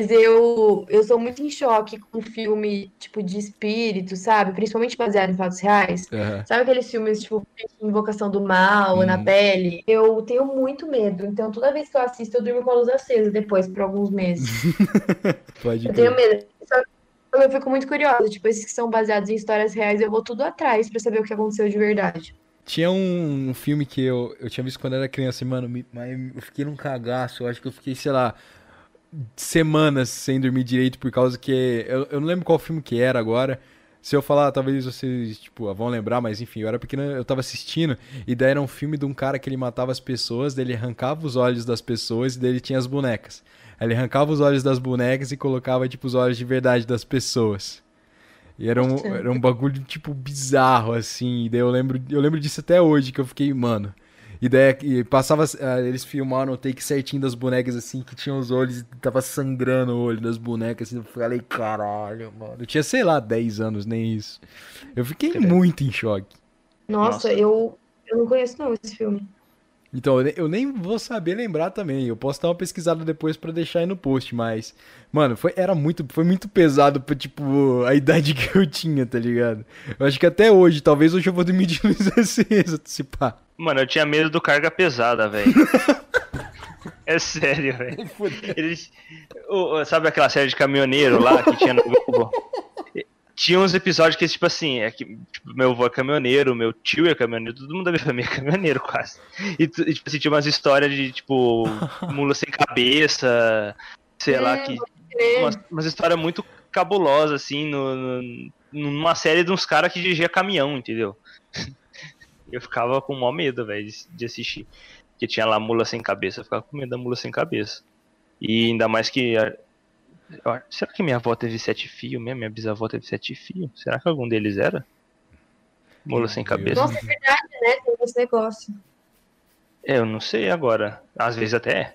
Mas eu, eu sou muito em choque com filme, tipo, de espírito, sabe? Principalmente baseado em fatos reais. Aham. Sabe aqueles filmes, tipo, Invocação do Mal, Na Hum. Pele? Eu tenho muito medo. Então, toda vez que eu assisto, eu durmo com a luz acesa depois, por alguns meses. pode Eu tenho medo. Só eu fico muito curiosa. Tipo, esses que são baseados em histórias reais, eu vou tudo atrás pra saber o que aconteceu de verdade. Tinha um, um filme que eu, eu tinha visto quando era criança, e, mano, me- mas eu fiquei num cagaço. Eu acho que eu fiquei, sei lá, semanas sem dormir direito por causa que. Eu, eu não lembro qual filme que era agora. Se eu falar, talvez vocês, tipo, vão lembrar, mas enfim, eu era pequeno, eu tava assistindo, e daí era um filme de um cara que ele matava as pessoas, daí ele arrancava os olhos das pessoas, e daí ele tinha as bonecas. Aí ele arrancava os olhos das bonecas e colocava, tipo, os olhos de verdade das pessoas. E era um, era um bagulho, tipo, bizarro, assim. E daí eu lembro, eu lembro disso até hoje, que eu fiquei, mano. E daí e passava, ah, eles filmaram o take certinho das bonecas, assim, que tinham os olhos, e tava sangrando o olho das bonecas, assim. Eu falei, caralho, mano. Eu tinha, sei lá, 10 anos, nem isso. Eu fiquei Credo. muito em choque. Nossa, Nossa. Eu, eu não conheço não esse filme. Então, eu ne- eu nem vou saber lembrar também. Eu posso dar uma pesquisada depois pra deixar aí no post, mas. Mano, foi, era muito, foi muito pesado pra, tipo, a idade que eu tinha, tá ligado? Eu acho que até hoje, talvez hoje eu vou dormir de luz acesa, se pá. Mano, eu tinha medo do carga pesada, velho. É sério, velho. Eles. o- Sabe aquela série de caminhoneiro lá que tinha no Globo? Tinha uns episódios que, tipo assim, é que tipo, meu avô é caminhoneiro, meu tio é caminhoneiro, todo mundo da minha família é caminhoneiro quase. E, e, tipo assim, tinha umas histórias de, tipo, mula sem cabeça, sei lá, Hum, que. É, Umas, umas histórias muito cabulosas, assim, no, no- numa série de uns caras que dirigia caminhão, entendeu? Eu ficava com o maior medo, velho, de, de assistir. Porque tinha lá mula sem cabeça, eu ficava com medo da mula sem cabeça. E ainda mais que. Será que minha avó teve sete filhos mesmo? Minha bisavó teve sete filhos? Será que algum deles era? Mula sem cabeça? Nossa, é verdade, né? Tem esse negócio. É, eu não sei agora. Às vezes até é.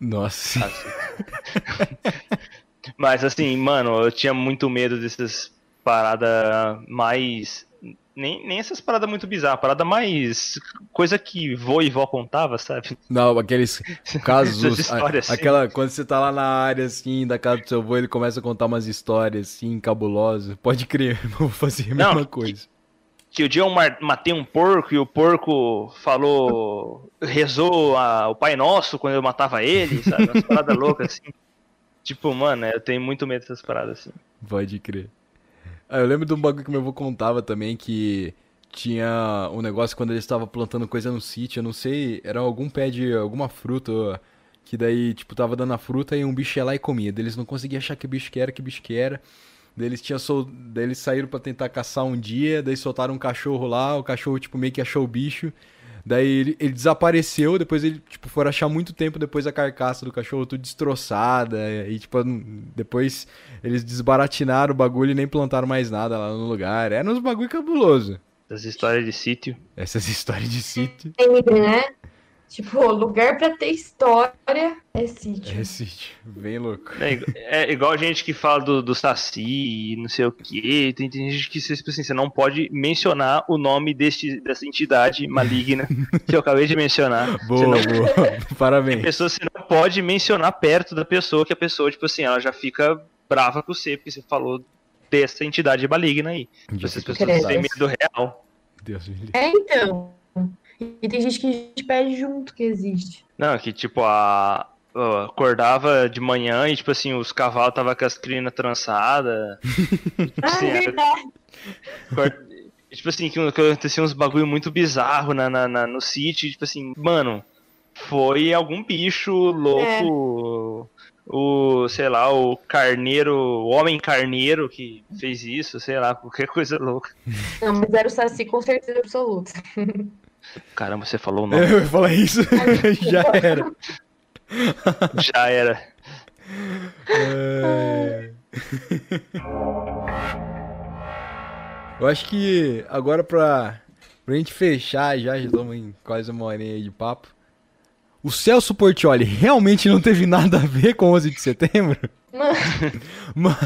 Nossa. Mas assim, mano, eu tinha muito medo dessas paradas mais. Nem, nem essas paradas muito bizarras, parada mais. coisa que vô e vó contava, sabe? Não, aqueles casos. A- assim. aquela, quando você tá lá na área, assim, da casa do seu avô, ele começa a contar umas histórias, assim, cabulosas. Pode crer, eu vou fazer a Não, mesma coisa. Que o dia eu matei um porco e o porco falou. rezou a- o Pai Nosso quando eu matava ele, sabe? Umas paradas loucas assim. Tipo, mano, eu tenho muito medo dessas paradas assim. Pode crer. Ah, eu lembro de um bagulho que meu avô contava também que tinha um negócio quando ele estava plantando coisa no sítio, eu não sei, era algum pé de alguma fruta, que daí, tipo, tava dando a fruta e um bicho ia lá e comia. Daí eles não conseguiam achar que bicho que era, que bicho que era. Daí eles, tinham sol... daí eles saíram pra tentar caçar um dia, daí soltaram um cachorro lá, o cachorro, tipo, meio que achou o bicho. Daí ele, ele desapareceu, depois ele, tipo, foram achar muito tempo depois a carcaça do cachorro tudo destroçada. E, tipo, depois eles desbaratinaram o bagulho e nem plantaram mais nada lá no lugar. Era uns bagulho cabuloso. Essas histórias de sítio. Essas histórias de sítio. Sempre, né? Tipo, lugar pra ter história é sítio. É sítio. Bem louco. É, é igual a gente que fala do, do Saci e não sei o que. Tem, tem gente que tipo assim, você não pode mencionar o nome deste, dessa entidade maligna que eu acabei de mencionar. Você Boa, não, boa. Parabéns. pessoa, você não pode mencionar perto da pessoa que a pessoa, tipo assim, ela já fica brava com você, porque você falou dessa entidade maligna aí. Essas pessoas têm medo real. Deus me livre. É, então. E tem gente que a gente pede junto que existe. Não, que tipo, a. acordava de manhã e, tipo assim, os cavalos tava com as crinas trançadas. Ah, Sim, é é. verdade. Acor- Tipo assim, que, acontecia uns bagulho muito bizarro na, na, na- no sítio. Tipo assim, mano, foi algum bicho louco. O, sei lá, o carneiro, o homem carneiro que fez isso, sei lá, qualquer coisa louca. Não, mas era o Saci com certeza absoluta. Caramba, você falou o nome. Eu ia falar isso, já era. Já era. É. Eu acho que agora pra, pra gente fechar já, já estamos em quase uma horinha aí de papo. O Celso Portioli realmente não teve nada a ver com 11 de setembro? Mano, Mano,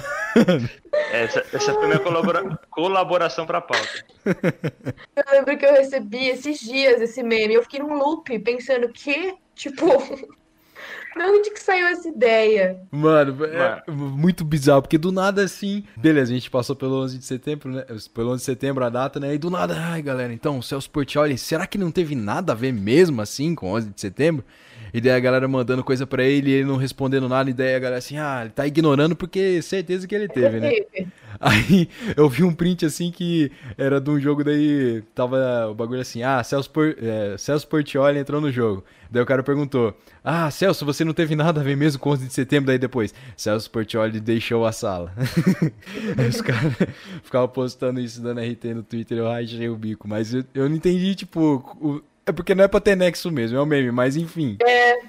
Essa, essa foi minha colabora- colaboração pra pauta. eu lembro que eu recebi esses dias esse meme. Eu fiquei num loop pensando que, tipo, de onde que saiu essa ideia? mano, é muito bizarro, porque do nada assim. Beleza, a gente passou pelo 11 de setembro, né? Pelo 11 de setembro a data, né? E do nada, ai galera, então o Celso Portioli, será que não teve nada a ver mesmo assim com 11 de setembro? E daí a galera mandando coisa pra ele e ele não respondendo nada, e daí a galera assim, ah, ele tá ignorando porque certeza que ele teve, né? Teve. Aí eu vi um print assim que era de um jogo daí, tava o bagulho assim, ah, Celso, Por, é, Celso Portioli entrou no jogo. Daí o cara perguntou, ah, Celso, você não teve nada a ver mesmo com 11 de setembro? Daí depois, Celso Portioli deixou a sala. Aí os caras ficavam postando isso, dando RT no Twitter, eu rachei o bico. Mas eu, eu não entendi, tipo, o- é porque não é pra ter nexo mesmo, é um meme, mas enfim.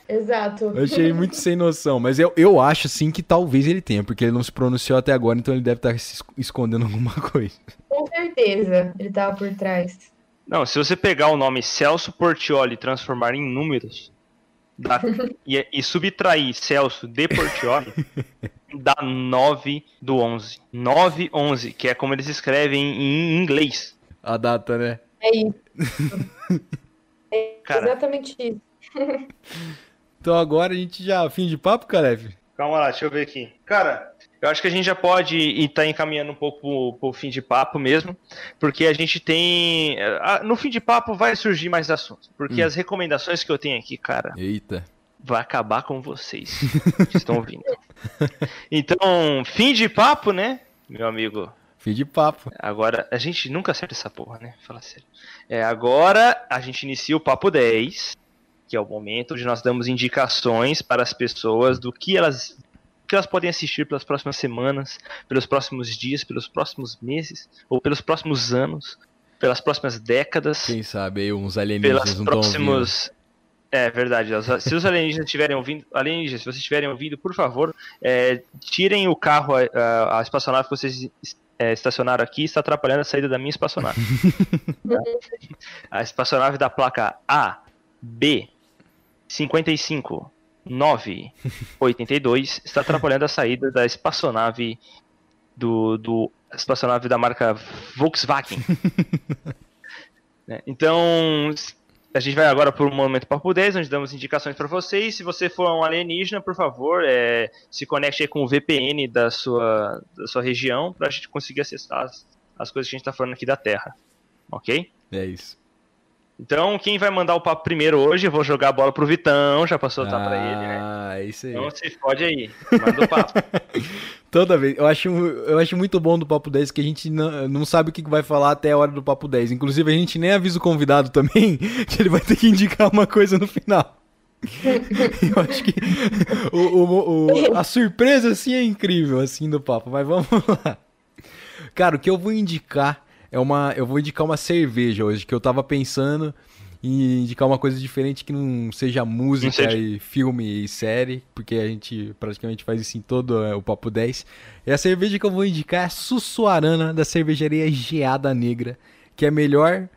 Exato. Eu achei muito sem noção, mas eu, eu acho sim que talvez ele tenha, porque ele não se pronunciou até agora, então ele deve estar se es- escondendo alguma coisa. Com certeza ele tava por trás. Não, se você pegar o nome Celso Portioli e transformar em números dá- e, e subtrair Celso de Portioli, dá 9 do 11. 9, 11, que é como eles escrevem em inglês. A data, né? É isso. Cara. exatamente isso. Então agora a gente já. Fim de papo, Caleb? Calma lá, deixa eu ver aqui. Cara, eu acho que a gente já pode estar encaminhando um pouco pro, pro fim de papo mesmo, porque a gente tem. ah, No fim de papo vai surgir mais assuntos, porque Hum. as recomendações que eu tenho aqui, cara, Eita. vai acabar com vocês que estão ouvindo. Então, fim de papo, né, meu amigo? Fim de papo. Agora, a gente nunca acerta essa porra, né? Fala sério. É, agora a gente inicia o papo 10, que é o momento onde nós damos indicações para as pessoas do que elas que elas podem assistir pelas próximas semanas, pelos próximos dias, pelos próximos meses, ou pelos próximos anos, pelas próximas décadas, Quem sabe aí uns alienígenas pelas não próximos. É verdade. Se os alienígenas estiverem ouvindo, alienígenas, se vocês estiverem ouvindo, por favor, é, tirem o carro, a, a espaçonave que vocês é, estacionaram aqui, está atrapalhando a saída da minha espaçonave. a espaçonave da placa A, B, 55, 9, 82 está atrapalhando a saída da espaçonave do, do espaçonave da marca Volkswagen. Né? Então, a gente vai agora para o Momento Papo 10, onde damos indicações para vocês. Se você for um alienígena, por favor, é, se conecte aí com o VPN da sua, da sua região para a gente conseguir acessar as, as coisas que a gente está falando aqui da Terra. Ok? É isso. Então, quem vai mandar o papo primeiro hoje, eu vou jogar a bola pro Vitão, já passou tá para ele, né? Ah, é isso aí. Então se fode aí, manda o papo. Toda vez. Eu acho, eu acho muito bom do Papo 10 que a gente não, não sabe o que vai falar até a hora do Papo 10. Inclusive, a gente nem avisa o convidado também que ele vai ter que indicar uma coisa no final. eu acho que o, o- o- a surpresa, assim, é incrível, assim, do papo. Mas vamos lá. Cara, o que eu vou indicar é uma... Eu vou indicar uma cerveja hoje, que eu tava pensando em indicar uma coisa diferente que não seja música seja- e filme e série, porque a gente praticamente faz isso em todo é, o Papo 10. E a cerveja que eu vou indicar é a Sussuarana, da cervejaria Geada Negra, que é a melhor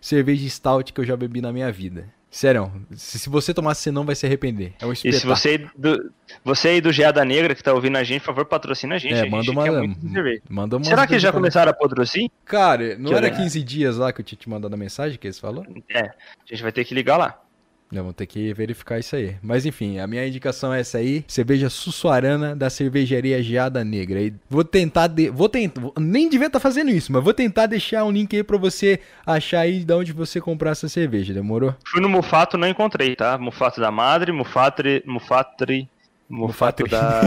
cerveja stout que eu já bebi na minha vida. Sério, se, você tomar, você não vai se arrepender. É um E se espetáculo. você, aí do, você aí do Geada Negra que tá ouvindo a gente, por favor, patrocina a gente. É, a manda gente uma-. Manda uma Será que já começaram a patrocinar? Cara, não Que era olha- 15 dias lá que eu tinha te mandado a mensagem que eles falou? É, a gente vai ter que ligar lá. Não, vamos ter que verificar isso aí. Mas enfim, a minha indicação é essa aí. Cerveja Sussuarana da cervejaria Geada Negra. E vou tentar. De... Vou tentar. Nem devia estar tá fazendo isso, mas vou tentar deixar um link aí pra você achar aí de onde você comprar essa cerveja. Demorou? Fui no Mufato, não encontrei, tá? Mufato da Madre, Mufatri. Mufatri. Mufato da.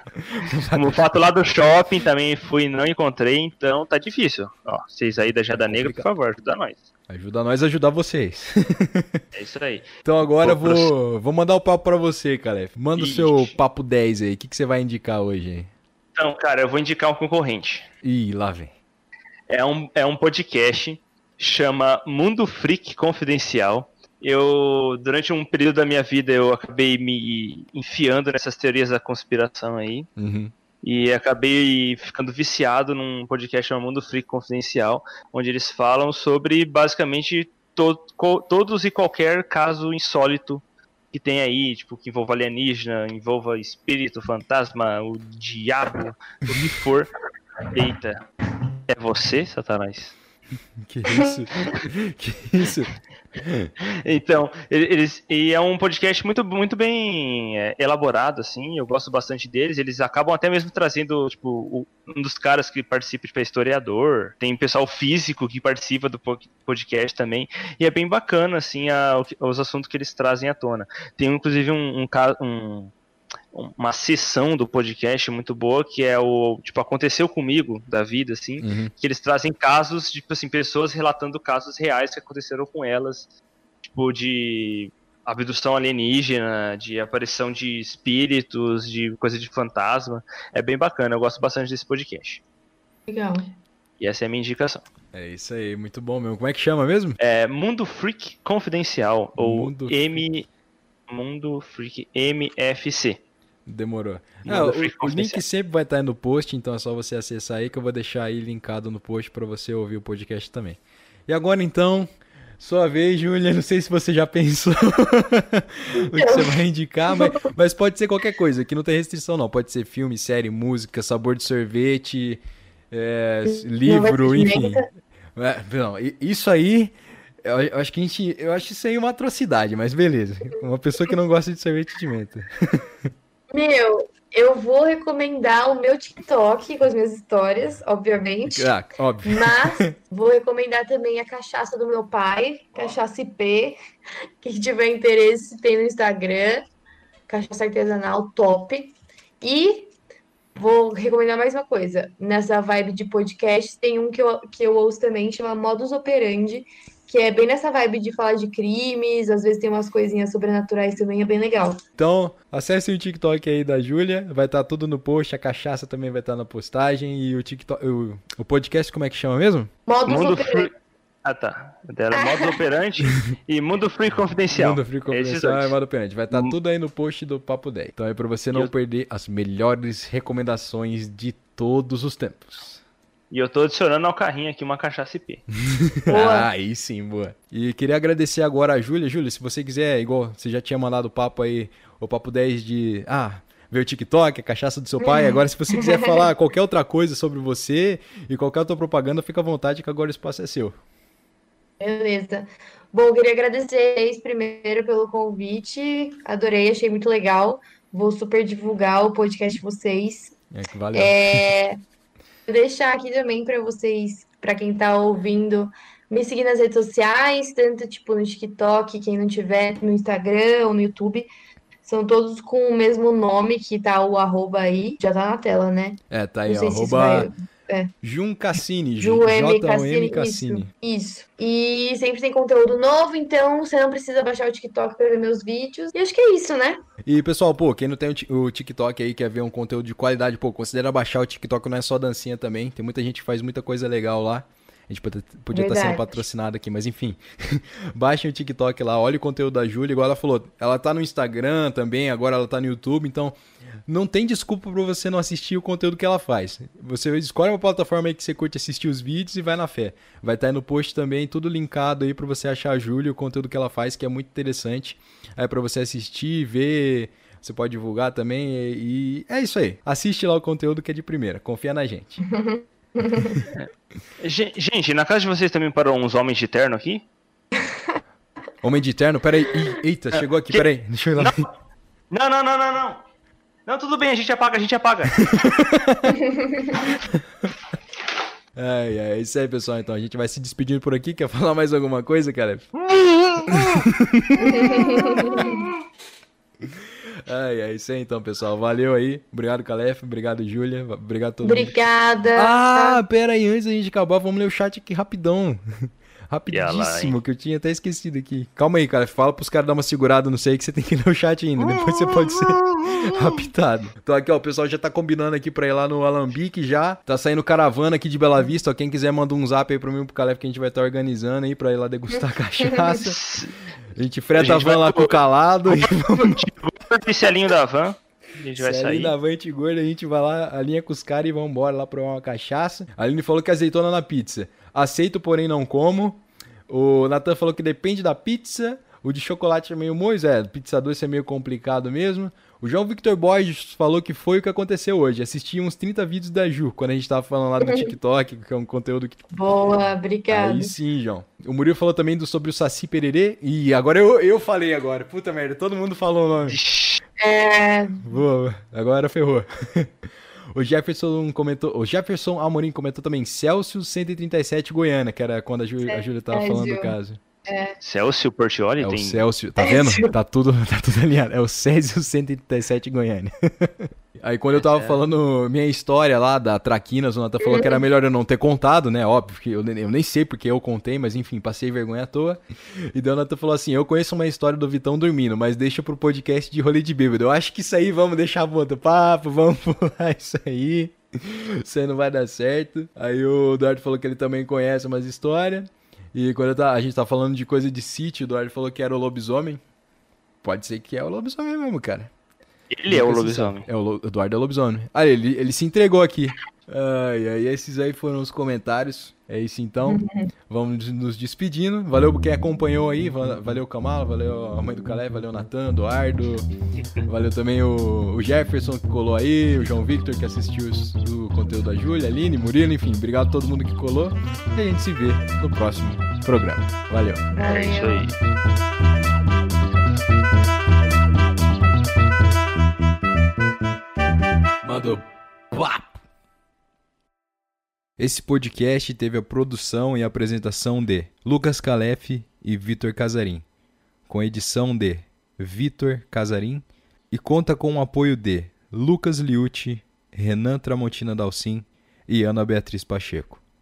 Mufato lá do shopping também fui não encontrei, então tá difícil. Ó, vocês aí da Jada Negra, por favor, ajuda nós. Ajuda nós a ajudar vocês. é isso aí. Então agora vou, vou, vou mandar o papo pra você, Calef. Manda Ixi. o seu papo 10 aí. O que, que você vai indicar hoje? Então, cara, eu vou indicar um concorrente. Ih, lá vem. É um, é um podcast, chama Mundo Freak Confidencial eu durante um período da minha vida eu acabei me enfiando nessas teorias da conspiração aí. Uhum. E acabei ficando viciado num podcast chamado Mundo Freak Confidencial, onde eles falam sobre basicamente to todos e qualquer caso insólito que tem aí, tipo, que envolva alienígena, envolva espírito, fantasma, o diabo, o que for. Eita, é você, Satanás? Que isso? que isso? então, eles e é um podcast muito, muito bem é, elaborado, assim. Eu gosto bastante deles. Eles acabam até mesmo trazendo, tipo, o, um dos caras que participa, tipo, é historiador. Tem pessoal físico que participa do podcast também. E é bem bacana, assim, a, os assuntos que eles trazem à tona. Tem, inclusive, um, um, um uma sessão do podcast muito boa que é o tipo aconteceu comigo da vida assim uhum. que eles trazem casos tipo assim pessoas relatando casos reais que aconteceram com elas tipo de abdução alienígena de aparição de espíritos de coisa de fantasma. É bem bacana eu gosto bastante desse podcast. Legal. E essa é a minha indicação. É isso aí muito bom mesmo. Como é que chama mesmo? É Mundo Freak Confidencial ou Mundo M Mundo Freak MFC Demorou. Ah, o, o, link sempre vai estar aí no post, então é só você acessar aí que eu vou deixar aí linkado no post para você ouvir o podcast também. E agora então, sua vez, Júlia. Não sei se você já pensou o que você vai indicar, mas, mas, pode ser qualquer coisa, aqui não tem restrição não. Pode ser filme, série, música, sabor de sorvete, é, livro, enfim. É, não, isso aí eu, eu, acho que a gente. Eu acho isso aí uma atrocidade, mas beleza. Uma pessoa que não gosta de sorvete de menta. Meu, eu vou recomendar o meu TikTok com as minhas histórias, obviamente. Ah, óbvio. Mas vou recomendar também a cachaça do meu pai, cachaça IP. Quem tiver interesse tem no Instagram. Cachaça artesanal top. E vou recomendar mais uma coisa. Nessa vibe de podcast, tem um que eu, que eu ouço também, chama Modus Operandi, que é bem nessa vibe de falar de crimes, às vezes tem umas coisinhas sobrenaturais também, é bem legal. Então, acesse o TikTok aí da Júlia, vai estar tá tudo no post, a cachaça também vai estar tá na postagem e o TikTok, o, o podcast como é que chama mesmo? Modus Mundo Free... Ah, tá. Era Modo Operante e Mundo Free Confidencial. Mundo Free Confidencial e Modo Operante. Vai estar tá hum. tudo aí no post do Papo 10. Então é para você não Eu... perder as melhores recomendações de todos os tempos. E eu tô adicionando ao carrinho aqui uma cachaça IP. ah, aí sim, boa. E queria agradecer agora a Júlia. Júlia, se você quiser, igual você já tinha mandado o papo aí, o papo 10 de. Ah, ver o TikTok, a cachaça do seu pai. Agora, se você quiser falar qualquer outra coisa sobre você e qualquer outra propaganda, fica à vontade que agora o espaço é seu. Beleza. Bom, eu queria agradecer vocês primeiro pelo convite. Adorei, achei muito legal. Vou super divulgar o podcast de vocês. É, valeu. É, deixar aqui também para vocês, para quem está ouvindo, me seguir nas redes sociais, tanto tipo no TikTok, quem não tiver, no Instagram ou no YouTube. São todos com o mesmo nome, que tá o arroba aí. Já tá na tela, né? É, tá aí, arroba... É. Jun Cassini, Ju M. Cassini, Cassini. Isso, isso. E sempre tem conteúdo novo, então você não precisa baixar o TikTok para ver meus vídeos. E acho que é isso, né? E pessoal, pô, quem não tem o TikTok aí, quer ver um conteúdo de qualidade, pô, considera baixar o TikTok, não é só dancinha também. Tem muita gente que faz muita coisa legal lá. A gente podia estar tá sendo patrocinado aqui, mas enfim. Baixem o TikTok lá, olha o conteúdo da Júlia. Igual ela falou, ela tá no Instagram também, agora ela tá no YouTube, então não tem desculpa para você não assistir o conteúdo que ela faz. Você escolhe uma plataforma aí que você curte assistir os vídeos e vai na fé. Vai estar tá aí no post também, tudo linkado aí para você achar a Júlia, o conteúdo que ela faz, que é muito interessante. Aí para você assistir, ver, você pode divulgar também e é isso aí. Assiste lá o conteúdo que é de primeira, confia na gente. Gente, na casa de vocês também parou uns homens de terno aqui? Homem de terno, peraí. Eita, chegou aqui, peraí. Deixa eu ir lá. Não, não, não, não, não. Não, tudo bem, a gente apaga, a gente apaga. Ai, ai, é isso aí, pessoal. Então a gente vai se despedindo por aqui. Quer falar mais alguma coisa, cara? Ai, é isso aí então, pessoal. Valeu aí. Obrigado, Calef. Obrigado, Júlia. Obrigado a todo mundo. Obrigada. Ah, pera aí, antes da gente acabar, vamos ler o chat aqui rapidão. Lá, Rapidíssimo, que eu tinha até esquecido aqui. Calma aí, cara. Fala pros caras dar uma segurada, não sei, que você tem que ler o chat ainda. Depois você pode ser raptado. Então aqui, ó, o pessoal já tá combinando aqui pra ir lá no Alambique já. Tá saindo caravana aqui de Bela Vista, ó. Quem quiser manda um zap aí pro mim e pro Calef que a gente vai estar organizando aí pra ir lá degustar cachaça. A gente freta A a, gente van vai lá com o calado e vamos O Marcelinho da van. A gente vai é sair. Avante Gorda, a gente vai lá, alinha com os caras e vambora lá provar uma cachaça. A Aline falou que azeitona na pizza. Aceito, porém não como. O Natan falou que depende da pizza. O de chocolate é meio mois, é, pizza doce é meio complicado mesmo. O João Victor Borges falou que foi o que aconteceu hoje. Assisti uns 30 vídeos da Ju, quando a gente tava falando lá do TikTok, que é um conteúdo que Boa, obrigada. Aí sim, João. O Murilo falou também do, sobre o Saci Pererê. E agora eu, eu falei agora. Puta merda, todo mundo falou o nome. É, Boa, agora ferrou. O Jefferson comentou. O Jefferson Amorim comentou também Celsius 137 Goiânia, que era quando a, Jú, a Júlia tava falando do caso. Celso Portioli É o tem. Celsius, tá vendo? Tá tudo, tá tudo alinhado. É o Césio 137 Goiânia. Aí quando eu tava falando minha história lá da Traquinas, o Natan falou que era melhor eu não ter contado, né? Óbvio que eu, nem- eu nem sei porque eu contei, mas enfim, passei vergonha à toa. E daí o Natan falou assim: Eu conheço uma história do Vitão dormindo, mas deixa pro podcast de rolê de bêbado. Eu acho que isso aí vamos deixar pro outro papo, vamos pular isso aí. Isso aí não vai dar certo. Aí o Eduardo falou que ele também conhece umas histórias. E quando a gente tá falando de coisa de sítio, o Eduardo falou que era o lobisomem. Pode ser que é o lobisomem mesmo, cara. Ele é o lobisomem. É o Lo- Eduardo é o lobisomem. Ah, ele, ele se entregou aqui. Ai, ai, esses aí foram os comentários. É isso então. Vamos nos despedindo. Valeu quem acompanhou aí. va- Valeu Kamala, valeu a mãe do Calé, valeu Natan, Eduardo. Valeu também o, o Jefferson que colou aí, o João Victor que assistiu os- o conteúdo da Júlia, Aline, Murilo, enfim. Obrigado a todo mundo que colou. E a gente se vê no próximo programa. Valeu. É isso aí. Mandou. Pá! Esse podcast teve a produção e apresentação de Lucas Calef e Vitor Casarim, com edição de Vitor Casarim e conta com o apoio de Lucas Liucci, Renan Tramontina Dalcin e Ana Beatriz Pacheco.